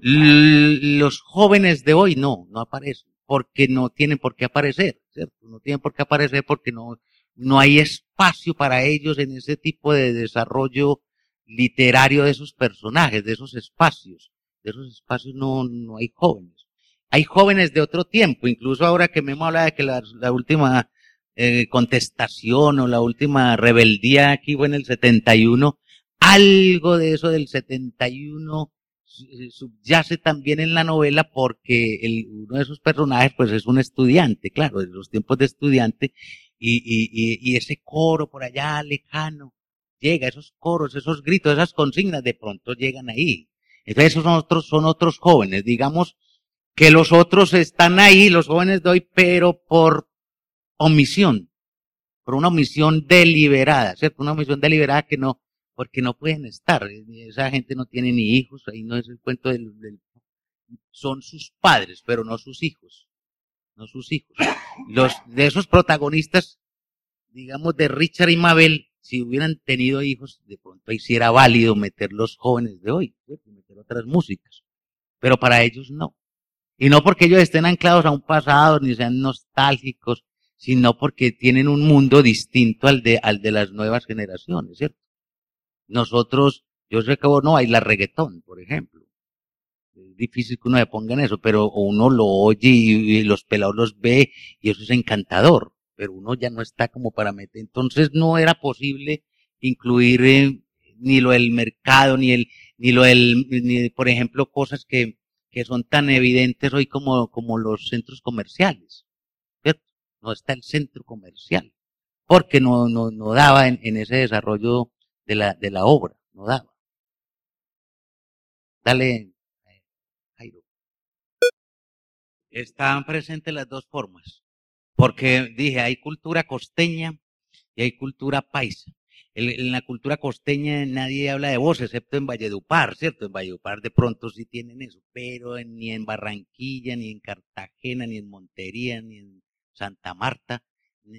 los jóvenes de hoy, no, no aparecen, porque no tienen por qué aparecer, ¿cierto? No tienen por qué aparecer porque no, no hay espacio para ellos en ese tipo de desarrollo literario de esos personajes, de esos espacios. De esos espacios no, no hay jóvenes hay jóvenes de otro tiempo, incluso ahora que Memo habla de que la, última eh, contestación o la última rebeldía aquí fue en el 71, algo de eso del 71 eh, subyace también en la novela porque uno de esos personajes pues es un estudiante, claro, de los tiempos de estudiante, y, y, y, ese coro por allá lejano llega, esos coros, esos gritos, esas consignas de pronto llegan ahí. Entonces esos son otros, son otros jóvenes, digamos, que los otros están ahí, los jóvenes de hoy, pero por omisión, por una omisión deliberada, ¿cierto? Una omisión deliberada que no, porque no pueden estar. Esa gente no tiene ni hijos, ahí no es el cuento del, son sus padres, pero no sus hijos, no sus hijos. Los de esos protagonistas, digamos de Richard y Mabel, si hubieran tenido hijos, de pronto ahí sí era válido meter los jóvenes de hoy, meter otras músicas, pero para ellos no. Y no porque ellos estén anclados a un pasado ni sean nostálgicos, sino porque tienen un mundo distinto al de, al de las nuevas generaciones, ¿cierto? Nosotros, yo sé que no la reggaetón, por ejemplo. Es difícil que uno le ponga en eso, pero uno lo oye y, los pelados los ve y eso es encantador, pero uno ya no está como para meter. Entonces no era posible incluir eh, ni lo del mercado, ni el, ni lo del, ni, por ejemplo, cosas que, que son tan evidentes hoy como, como los centros comerciales. No está el centro comercial, porque no, no, no daba en, en ese desarrollo de la, de la obra, no daba. Dale, Jairo. Están presentes las dos formas, porque dije, hay cultura costeña y hay cultura paisa en la cultura costeña nadie habla de voz, excepto en Valledupar, ¿cierto? En Valledupar de pronto sí tienen eso, pero ni en Barranquilla, ni en Cartagena, ni en Montería, ni en Santa Marta,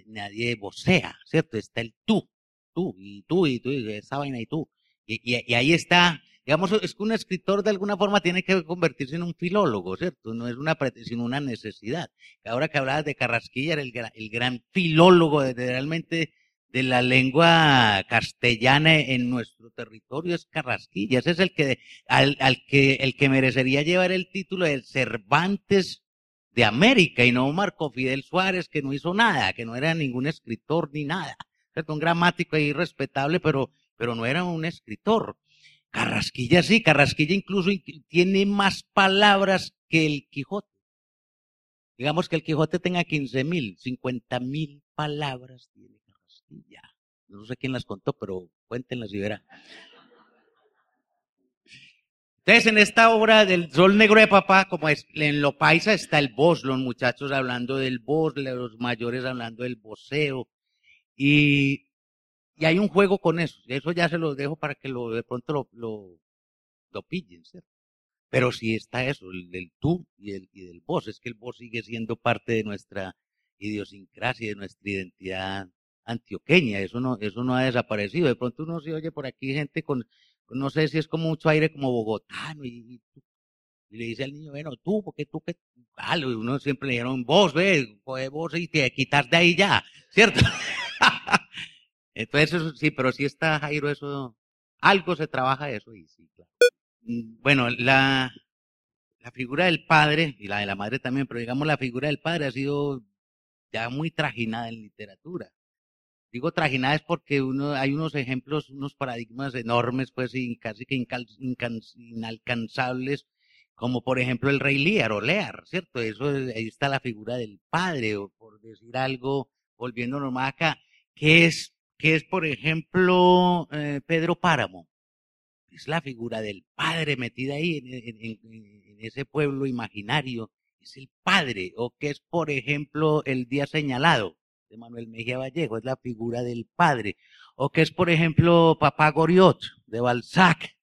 nadie vocea, ¿cierto? Está el tú, tú, y tú, y tú, y esa vaina y tú. Y, y, ahí está, digamos, es que un escritor de alguna forma tiene que convertirse en un filólogo, ¿cierto? No es una sino una necesidad. Ahora que hablabas de Carrasquilla, era el, el gran filólogo, de, realmente de la lengua castellana en nuestro territorio es Carrasquilla. Ese es el que, al, que, el que merecería llevar el título de Cervantes de América y no Marco Fidel Suárez, que no hizo nada, que no era ningún escritor ni nada. Un gramático ahí respetable, pero, pero no era un escritor. Carrasquilla sí, Carrasquilla incluso tiene más palabras que el Quijote. Digamos que el Quijote tenga 15 mil, 50 mil palabras tiene Carrasquilla. No sé quién las contó, pero cuéntenlas y verá. Entonces, en esta obra del Sol Negro de Papá, como es en lo paisa está el voz, los muchachos hablando del voz, los mayores hablando del voceo. Y, y hay un juego con eso. Eso ya se los dejo para que lo, de pronto lo, lo, lo pillen, ¿cierto? Pero sí está eso, el del tú y, el, y del vos. Es que el vos sigue siendo parte de nuestra idiosincrasia, de nuestra identidad antioqueña. Eso no, eso no ha desaparecido. De pronto uno se oye por aquí gente con, no sé si es como mucho aire como bogotano y, le dice al niño, bueno, tú, porque tú que, uno siempre le dijeron, vos, ve, vos y te quitas de ahí ya, ¿cierto? Entonces, sí, pero sí está Jairo, eso, algo se trabaja eso y sí. Mm, bueno, la, la figura del padre y la de la madre también, pero digamos la figura del padre ha sido ya muy trajinada en literatura. Digo trajinada es porque uno, hay unos ejemplos, unos paradigmas enormes, pues, y casi que inalcanzables, como por ejemplo el rey Lear o Lear, ¿cierto? Eso, ahí está la figura del padre, o por decir algo, volviéndonos más acá, que es, que es por ejemplo, eh, Pedro Páramo. Es la figura del padre metida ahí en ese pueblo imaginario. Es el padre, o que es, por ejemplo, el día señalado de Manuel Mejía Vallejo, es la figura del padre. O que es, por ejemplo, Papá Goriot, de Balzac.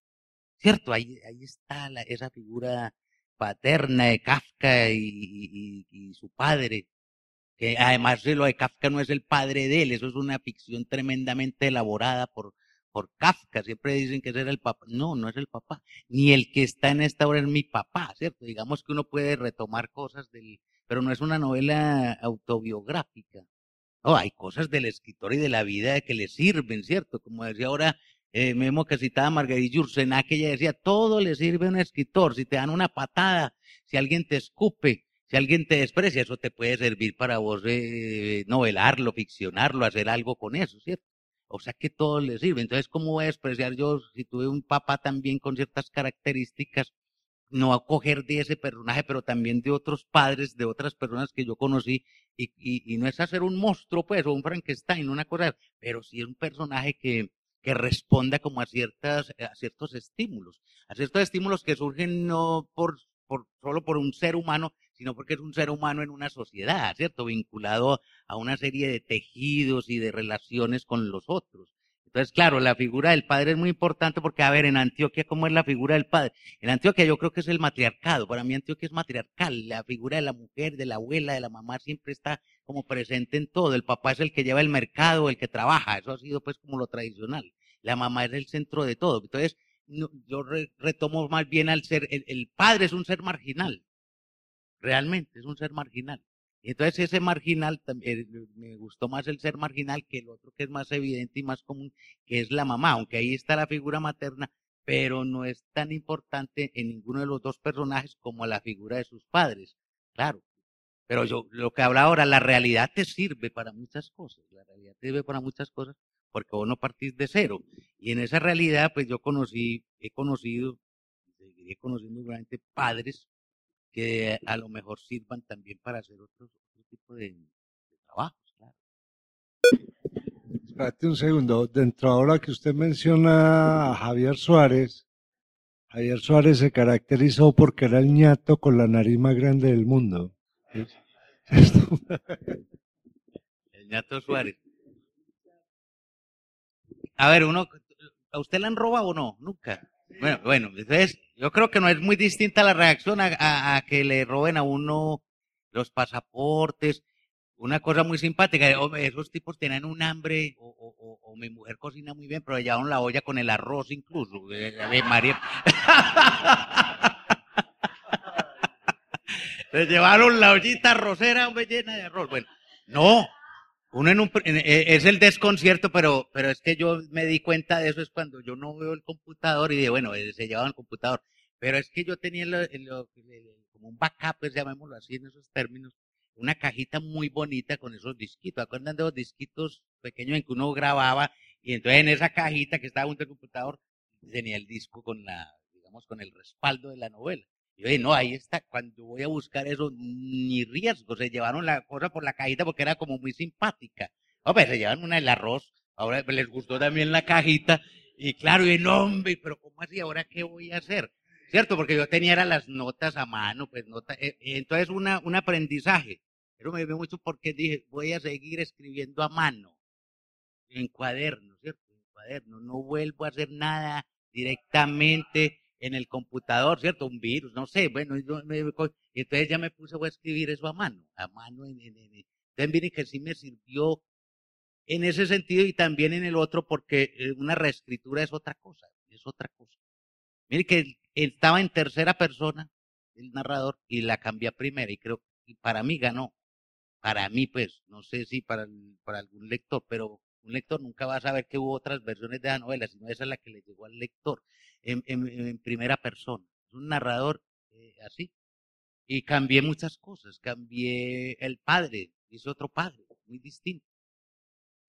¿Cierto? Ahí, ahí está esa figura paterna de Kafka y, su padre. Que además lo de Kafka no es el padre de él, eso es una ficción tremendamente elaborada por, por Kafka. Siempre dicen que ese era el papá. No, no es el papá. Ni el que está en esta obra es mi papá, ¿cierto? Digamos que uno puede retomar cosas del, pero no es una novela autobiográfica. No, hay cosas del escritor y de la vida que le sirven, ¿cierto? Como decía ahora eh, Memo que citaba Marguerite Yourcenar, que ella decía, todo le sirve a un escritor. Si te dan una patada, si alguien te escupe, si alguien te desprecia, eso te puede servir para vos eh, novelarlo, ficcionarlo, hacer algo con eso, ¿cierto? O sea que todo le sirve. Entonces, ¿cómo voy a despreciar yo si tuve un papá también con ciertas características? No a coger de ese personaje, pero también de otros padres, de otras personas que yo conocí, y, y, no es hacer un monstruo, pues, o un Frankenstein, una cosa, pero sí es un personaje que, que responda como a ciertas, a ciertos estímulos, a ciertos estímulos que surgen no por, por, solo por un ser humano, sino porque es un ser humano en una sociedad, ¿cierto? Vinculado a una serie de tejidos y de relaciones con los otros. Entonces, claro, la figura del padre es muy importante porque, a ver, en Antioquia, ¿cómo es la figura del padre? En Antioquia yo creo que es el matriarcado. Para mí Antioquia es matriarcal. La figura de la mujer, de la abuela, de la mamá siempre está como presente en todo. El papá es el que lleva el mercado, el que trabaja. Eso ha sido pues como lo tradicional. La mamá es el centro de todo. Entonces, yo retomo más bien al ser, el padre es un ser marginal. Realmente es un ser marginal. Entonces ese marginal, eh, me gustó más el ser marginal que el otro que es más evidente y más común, que es la mamá, aunque ahí está la figura materna, pero no es tan importante en ninguno de los dos personajes como la figura de sus padres. Claro. Pero yo, lo que habla ahora, la realidad te sirve para muchas cosas. La realidad te sirve para muchas cosas porque vos no partís de cero. Y en esa realidad, pues yo conocí, he conocido, seguiré conociendo realmente padres que a lo mejor sirvan también para hacer otros, otro tipo de, trabajos, claro. Espérate un segundo, dentro ahora que usted menciona a Javier Suárez, Javier Suárez se caracterizó porque era el ñato con la nariz más grande del mundo. el ñato Suárez. A ver, uno, ¿a usted le han robado o no? Nunca. Bueno, bueno, entonces yo creo que no es muy distinta la reacción a, que le roben a uno los pasaportes. Una cosa muy simpática, esos tipos tienen un hambre, o, mi mujer cocina muy bien, pero llevaron la olla con el arroz incluso. Eh, María. Le llevaron la ollita arrocera llena de arroz. Bueno, no, uno en un, e, es el desconcierto, pero, pero es que yo me di cuenta de eso es cuando yo no veo el computador y de bueno, eh, se llevaba el computador. Pero es que yo tenía como un backup, pues llamémoslo así en esos términos, una cajita muy bonita con esos disquitos. ¿Acuerdan de los disquitos pequeños en que uno grababa? Y entonces en esa cajita que estaba junto al computador tenía el disco con la, digamos, con el respaldo de la novela. Yo dije, no, ahí está, cuando voy a buscar eso, ni riesgo, se llevaron la cosa por la cajita porque era como muy simpática. Hombre, se llevan una del arroz, ahora les gustó también la cajita, y claro, y el hombre, pero ¿cómo así? ¿Ahora qué voy a hacer? ¿Cierto? Porque yo tenía las notas a mano, pues notas, eh, entonces una, un aprendizaje. Pero me dio mucho porque dije, voy a seguir escribiendo a mano, en cuaderno, ¿cierto? En cuaderno, no vuelvo a hacer nada directamente en el computador, ¿cierto? Un virus, no sé, bueno, entonces ya me puse a escribir eso a mano, a mano. En, en, en, entonces miren que sí me sirvió en ese sentido y también en el otro porque eh, una reescritura es otra cosa, es otra cosa. Mire que estaba en tercera persona el narrador y la cambié a primera y creo que para mí ganó. Para mí, pues, no sé si para, para algún lector, pero un lector nunca va a saber que hubo otras versiones de la novela, sino esa es la que le llegó al lector en, primera persona. Es un narrador eh, así. Y cambié muchas cosas. Cambié el padre, hice otro padre, muy distinto.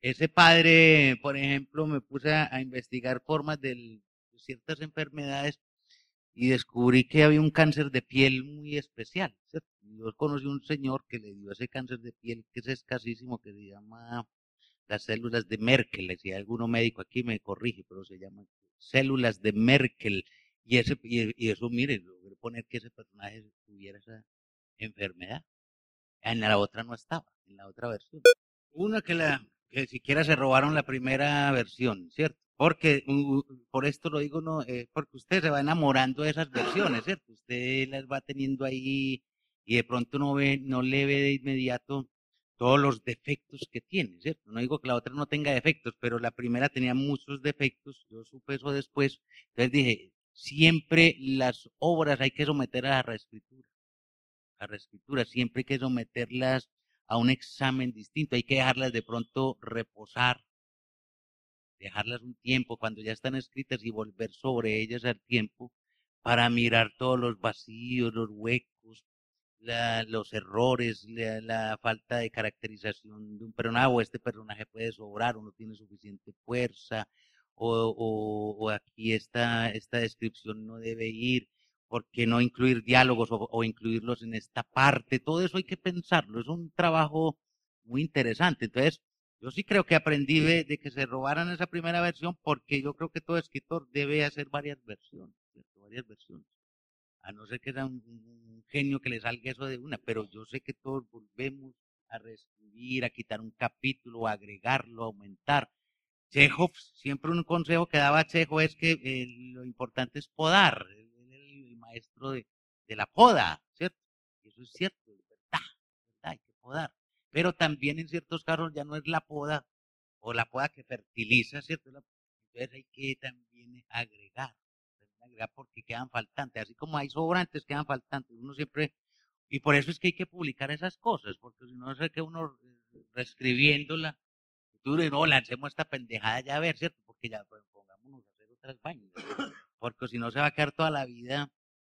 Ese padre, por ejemplo, me puse a, investigar formas de ciertas enfermedades y descubrí que había un cáncer de piel muy especial. Yo conocí un señor que le dio ese cáncer de piel que es escasísimo, que se llama las células de Merkel. Si alguno médico aquí me corrige, pero se llama células de Merkel. Y, ese, y, eso, mire, logré poner que ese personaje tuviera esa enfermedad. En la otra no estaba, en la otra versión. Una que la que siquiera se robaron la primera versión, ¿cierto? Porque, por esto lo digo, no, eh, porque usted se va enamorando de esas versiones, ¿cierto? Usted las va teniendo ahí y de pronto no ve, no le ve de inmediato todos los defectos que tiene, ¿cierto? No digo que la otra no tenga defectos, pero la primera tenía muchos defectos, yo supe eso después, entonces dije, siempre las obras hay que someter a la reescritura, a reescritura, siempre hay que someterlas a un examen distinto, hay que dejarlas de pronto reposar, dejarlas un tiempo cuando ya están escritas y volver sobre ellas al tiempo para mirar todos los vacíos, los huecos, los errores, la, falta de caracterización de un personaje, o este personaje puede sobrar, o no tiene suficiente fuerza, o, aquí esta, esta descripción no debe ir, ¿por qué no incluir diálogos o, incluirlos en esta parte? Todo eso hay que pensarlo, es un trabajo muy interesante. Entonces, yo sí creo que aprendí de, que se robaran esa primera versión porque yo creo que todo escritor debe hacer varias versiones, varias versiones a no ser que sea un, genio que le salga eso de una, pero yo sé que todos volvemos a reescribir, a quitar un capítulo, a agregarlo, a aumentar. Chekhov, siempre un consejo que daba Chekhov es que eh, lo importante es podar, el, el maestro de, de, la poda, ¿cierto? Eso es cierto, es verdad, hay que podar. Pero también en ciertos casos ya no es la poda o la poda que fertiliza, ¿cierto? Entonces hay que también agregar porque quedan faltantes, así como hay sobrantes, quedan faltantes. Uno siempre, y por eso es que hay que publicar esas cosas, porque si no sé que uno eh, reescribiéndola, tú no, lancemos esta pendejada ya a ver, ¿cierto? Porque ya pues, pongámonos a hacer otras vainas, porque si no se va a quedar toda la vida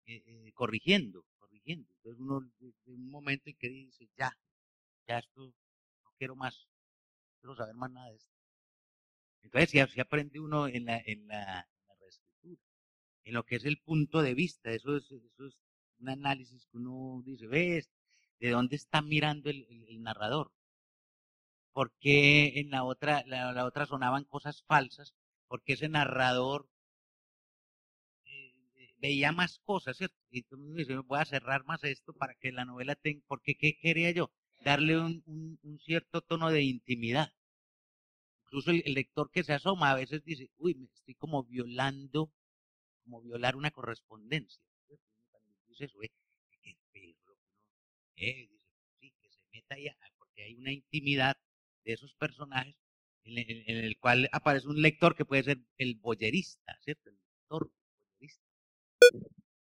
eh, eh, corrigiendo, corrigiendo. Entonces uno, en un momento en que dice, ya, ya esto, no quiero más, no quiero saber más nada de esto. Entonces, si, si aprende uno en la, en la, en lo que es el punto de vista. Eso es, eso es un análisis que uno dice, ves, ¿de dónde está mirando el, narrador? Porque en la otra, la, otra sonaban cosas falsas? Porque ese narrador eh, eh, veía más cosas, ¿cierto? Y me dices, voy a cerrar más esto para que la novela tenga, porque ¿qué quería yo? Darle un, cierto tono de intimidad. Incluso el, lector que se asoma a veces dice, uy, me estoy como violando como violar una correspondencia. Dice eso, eh, que sí, que se meta ahí, porque hay una intimidad de esos personajes en, el cual aparece un lector que puede ser el boyerista, ¿cierto? El lector.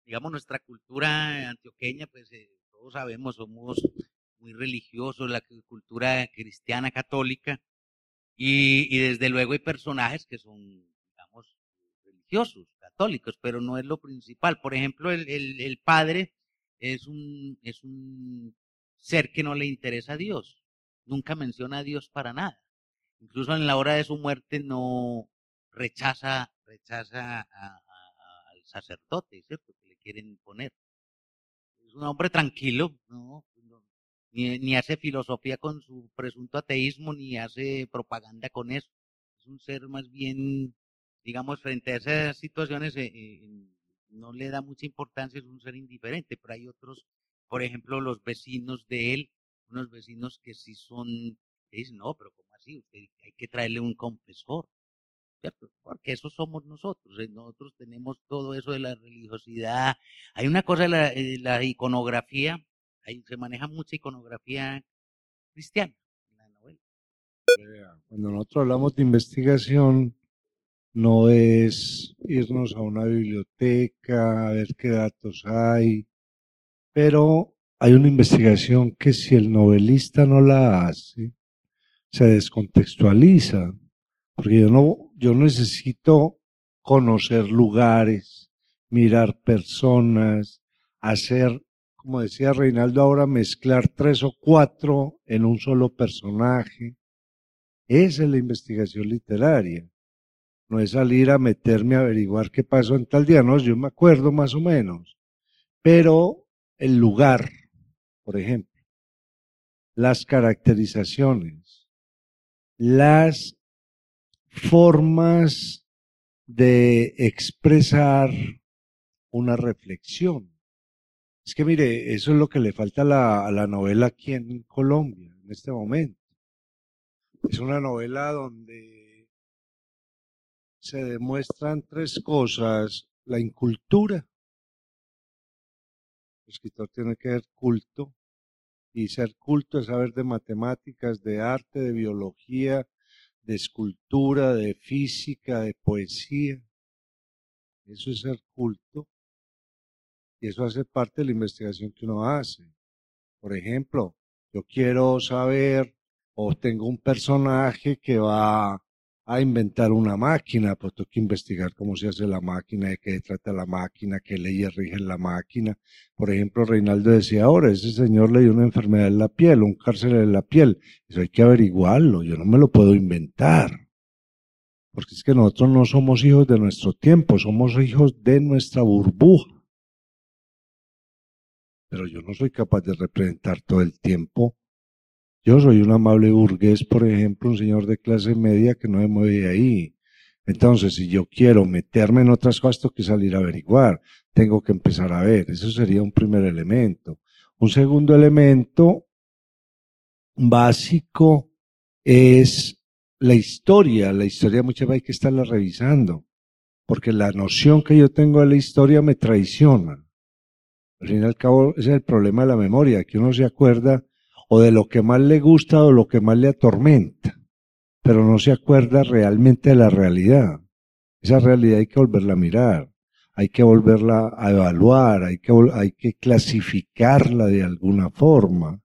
Digamos, nuestra cultura antioqueña, pues eh, todos sabemos, somos muy religiosos, la cultura cristiana católica, y, y desde luego hay personajes que son, digamos, religiosos, pero no es lo principal. Por ejemplo, el, padre es un, ser que no le interesa a Dios. Nunca menciona a Dios para nada. Incluso en la hora de su muerte no rechaza al sacerdote, ¿cierto? Que le quieren poner. es un hombre tranquilo, ¿no? Ni, hace filosofía con su presunto ateísmo, ni hace propaganda con eso. Es un ser más bien, digamos, frente a esas situaciones, eh, eh, no le da mucha importancia, es un ser indiferente, pero hay otros, por ejemplo, los vecinos de él, unos vecinos que sí son, dicen, no, pero ¿cómo así? Usted, hay que traerle un confesor. Porque eso somos nosotros, eh, nosotros tenemos todo eso de la religiosidad. Hay una cosa, la, la iconografía, ahí se maneja mucha iconografía cristiana en la novela. Cuando nosotros hablamos de investigación, no es irnos a una biblioteca a ver qué datos hay, pero hay una investigación que si el novelista no la hace, se descontextualiza, porque yo no, yo necesito conocer lugares, mirar personas, hacer, como decía Reinaldo ahora, mezclar tres o cuatro en un solo personaje. Esa es la investigación literaria. No es salir a meterme a averiguar qué pasó en tal día, no, yo me acuerdo más o menos. Pero el lugar, por ejemplo, las caracterizaciones, las formas de expresar una reflexión. Es que mire, eso es lo que le falta a la, a la novela aquí en Colombia, en este momento. Es una novela donde se demuestran tres cosas. La incultura. El escritor tiene que ser culto. Y ser culto es saber de matemáticas, de arte, de biología, de escultura, de física, de poesía. Eso es ser culto. Y eso hace parte de la investigación que uno hace. Por ejemplo, yo quiero saber o tengo un personaje que va a inventar una máquina, pues tengo que investigar cómo se hace la máquina, de qué trata la máquina, qué leyes rigen la máquina. Por ejemplo, Reinaldo decía ahora, ese señor le dio una enfermedad en la piel, un cárcel en la piel. Eso hay que averiguarlo, yo no me lo puedo inventar. Porque es que nosotros no somos hijos de nuestro tiempo, somos hijos de nuestra burbuja. Pero yo no soy capaz de representar todo el tiempo yo soy un amable burgués, por ejemplo, un señor de clase media que no me mueve ahí. Entonces, si yo quiero meterme en otras cosas, tengo que salir a averiguar, tengo que empezar a ver. Eso sería un primer elemento. Un segundo elemento básico es la historia. La historia muchas veces hay que estarla revisando, porque la noción que yo tengo de la historia me traiciona. Al fin y al cabo, ese es el problema de la memoria, que uno se acuerda o de lo que más le gusta o lo que más le atormenta, pero no se acuerda realmente de la realidad. Esa realidad hay que volverla a mirar, hay que volverla a evaluar, hay que, hay que clasificarla de alguna forma.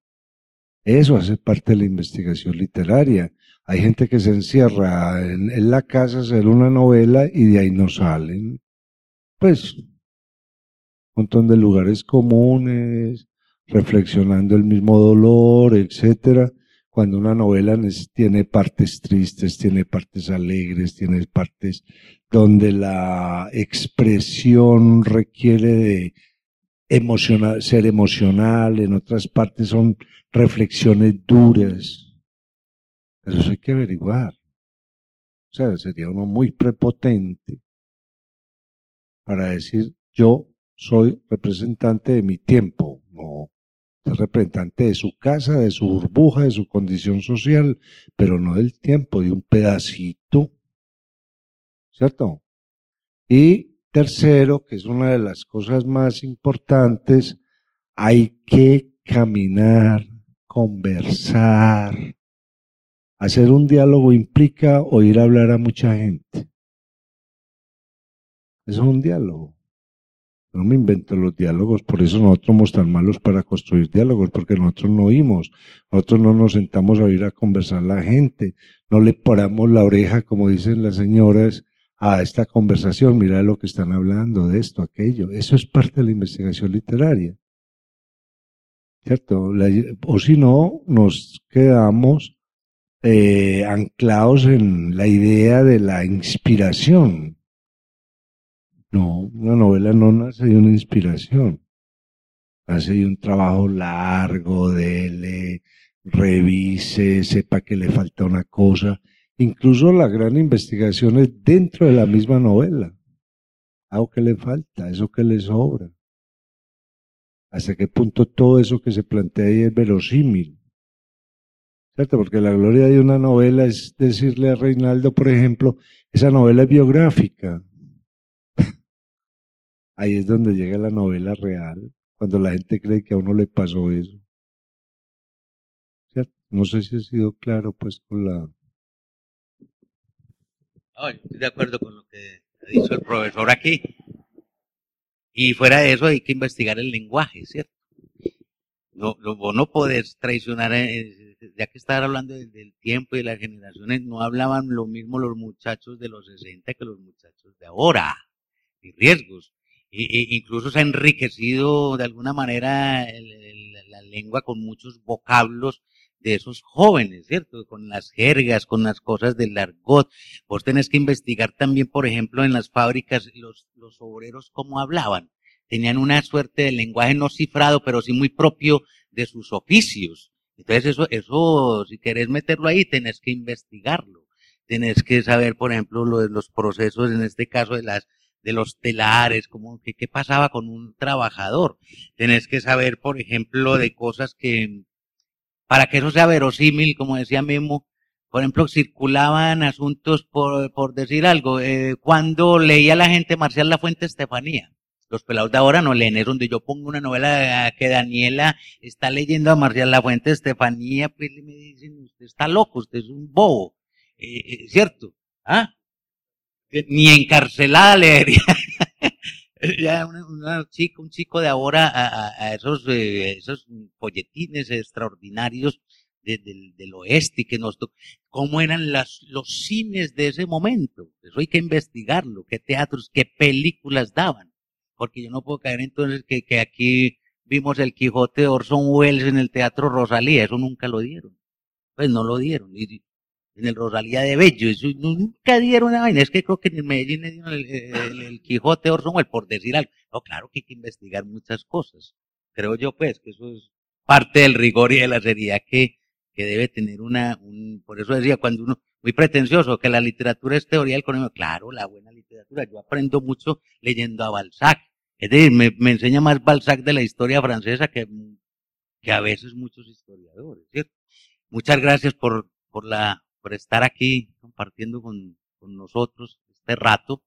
Eso hace parte de la investigación literaria. Hay gente que se encierra en, en la casa a hacer una novela y de ahí no salen. Pues, un montón de lugares comunes, reflexionando el mismo dolor, etcétera. Cuando una novela tiene partes tristes, tiene partes alegres, tiene partes donde la expresión requiere de emocional, ser emocional, en otras partes son reflexiones duras. Eso hay que averiguar. O sea, sería uno muy prepotente para decir yo soy representante de mi tiempo. No, es representante de su casa, de su burbuja, de su condición social, pero no del tiempo, de un pedacito. ¿Cierto? Y tercero, que es una de las cosas más importantes, hay que caminar, conversar. Hacer un diálogo implica oír hablar a mucha gente. Es un diálogo. No me invento los diálogos, por eso nosotros somos tan malos para construir diálogos, porque nosotros no oímos, nosotros no nos sentamos a oír a conversar la gente, no le paramos la oreja, como dicen las señoras, a esta conversación, mira lo que están hablando, de esto, aquello. Eso es parte de la investigación literaria. ¿Cierto? o si no, nos quedamos eh, anclados en la idea de la inspiración. No, una novela no nace de una inspiración. hace un trabajo largo, dele, revise, sepa que le falta una cosa. Incluso la gran investigación es dentro de la misma novela. Algo que le falta, eso que le sobra. Hasta qué punto todo eso que se plantea ahí es verosímil. ¿Cierto? Porque la gloria de una novela es decirle a Reinaldo, por ejemplo, esa novela es biográfica. Ahí es donde llega la novela real, cuando la gente cree que a uno le pasó eso. ¿Cierto? No sé si ha sido claro pues con la... estoy de acuerdo con lo que ha dicho el profesor aquí. Y fuera de eso hay que investigar el lenguaje, ¿cierto? No, vos no podés traicionar, eh, ya que estar hablando del, tiempo y de las generaciones, no hablaban lo mismo los muchachos de los 60 que los muchachos de ahora, y riesgos. Y, incluso se ha enriquecido de alguna manera la lengua con muchos vocablos de esos jóvenes, ¿cierto? Con las jergas, con las cosas del argot. Vos tenés que investigar también, por ejemplo, en las fábricas, los, los obreros cómo hablaban. Tenían una suerte de lenguaje no cifrado, pero sí muy propio de sus oficios. Entonces eso, eso, si querés meterlo ahí, tenés que investigarlo. Tenés que saber, por ejemplo, lo de los procesos, en este caso de las, de los telares, como que, qué pasaba con un trabajador. Tenés que saber, por ejemplo, de cosas que, para que eso sea verosímil, como decía Memo, por ejemplo, circulaban asuntos por, por decir algo. Eh, cuando leía la gente Marcial La Fuente Estefanía, los pelados de ahora no leen, es donde yo pongo una novela que Daniela está leyendo a Marcial La Fuente Estefanía, pues me dicen, usted está loco, usted es un bobo, eh, eh, ¿cierto? ¿Ah? Ni encarcelada leería. ya una, chica, un chico de ahora a, esos, eh, esos folletines extraordinarios del oeste que nos cómo eran los cines de ese momento. Eso hay que investigarlo, qué teatros, qué películas daban. Porque yo no puedo caer entonces que, que aquí vimos el Quijote de Orson Welles en el Teatro Rosalía, eso nunca lo dieron. Pues no lo dieron. Y, en el Rosalía de Bello. Eso, nunca dieron una vaina. Es que creo que en Medellín dieron el, Quijote Orson por decir algo. No, claro que hay que investigar muchas cosas. Creo yo, pues, que eso es parte del rigor y de la seriedad que, que debe tener una, un, por eso decía, cuando uno, muy pretencioso, que la literatura es teoría del conocimiento. Claro, la buena literatura. Yo aprendo mucho leyendo a Balzac. Es decir, me, me enseña más Balzac de la historia francesa que, que a veces muchos historiadores, ¿cierto? Muchas gracias por, por la por estar aquí compartiendo con, nosotros este rato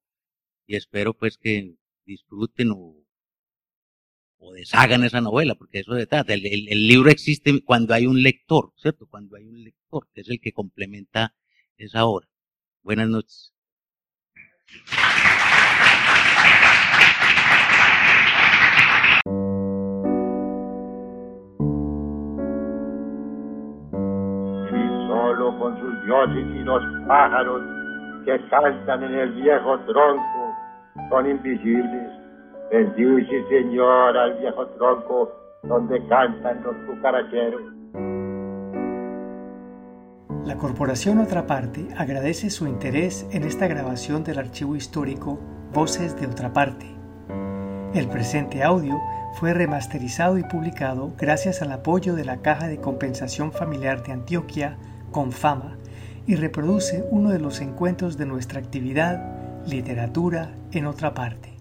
y espero pues que disfruten o, o deshagan esa novela, porque eso de trata. El, el, libro existe cuando hay un lector, ¿cierto? Cuando hay un lector, que es el que complementa esa obra. Buenas noches. Con sus dioses y los pájaros que cantan en el viejo tronco son invisibles. Bendice, Señor, al viejo tronco donde cantan los cucaracheros. La Corporación Otra Parte agradece su interés en esta grabación del archivo histórico Voces de Otra Parte. El presente audio fue remasterizado y publicado gracias al apoyo de la Caja de Compensación Familiar de Antioquia con fama y reproduce uno de los encuentros de nuestra actividad Literatura en otra parte.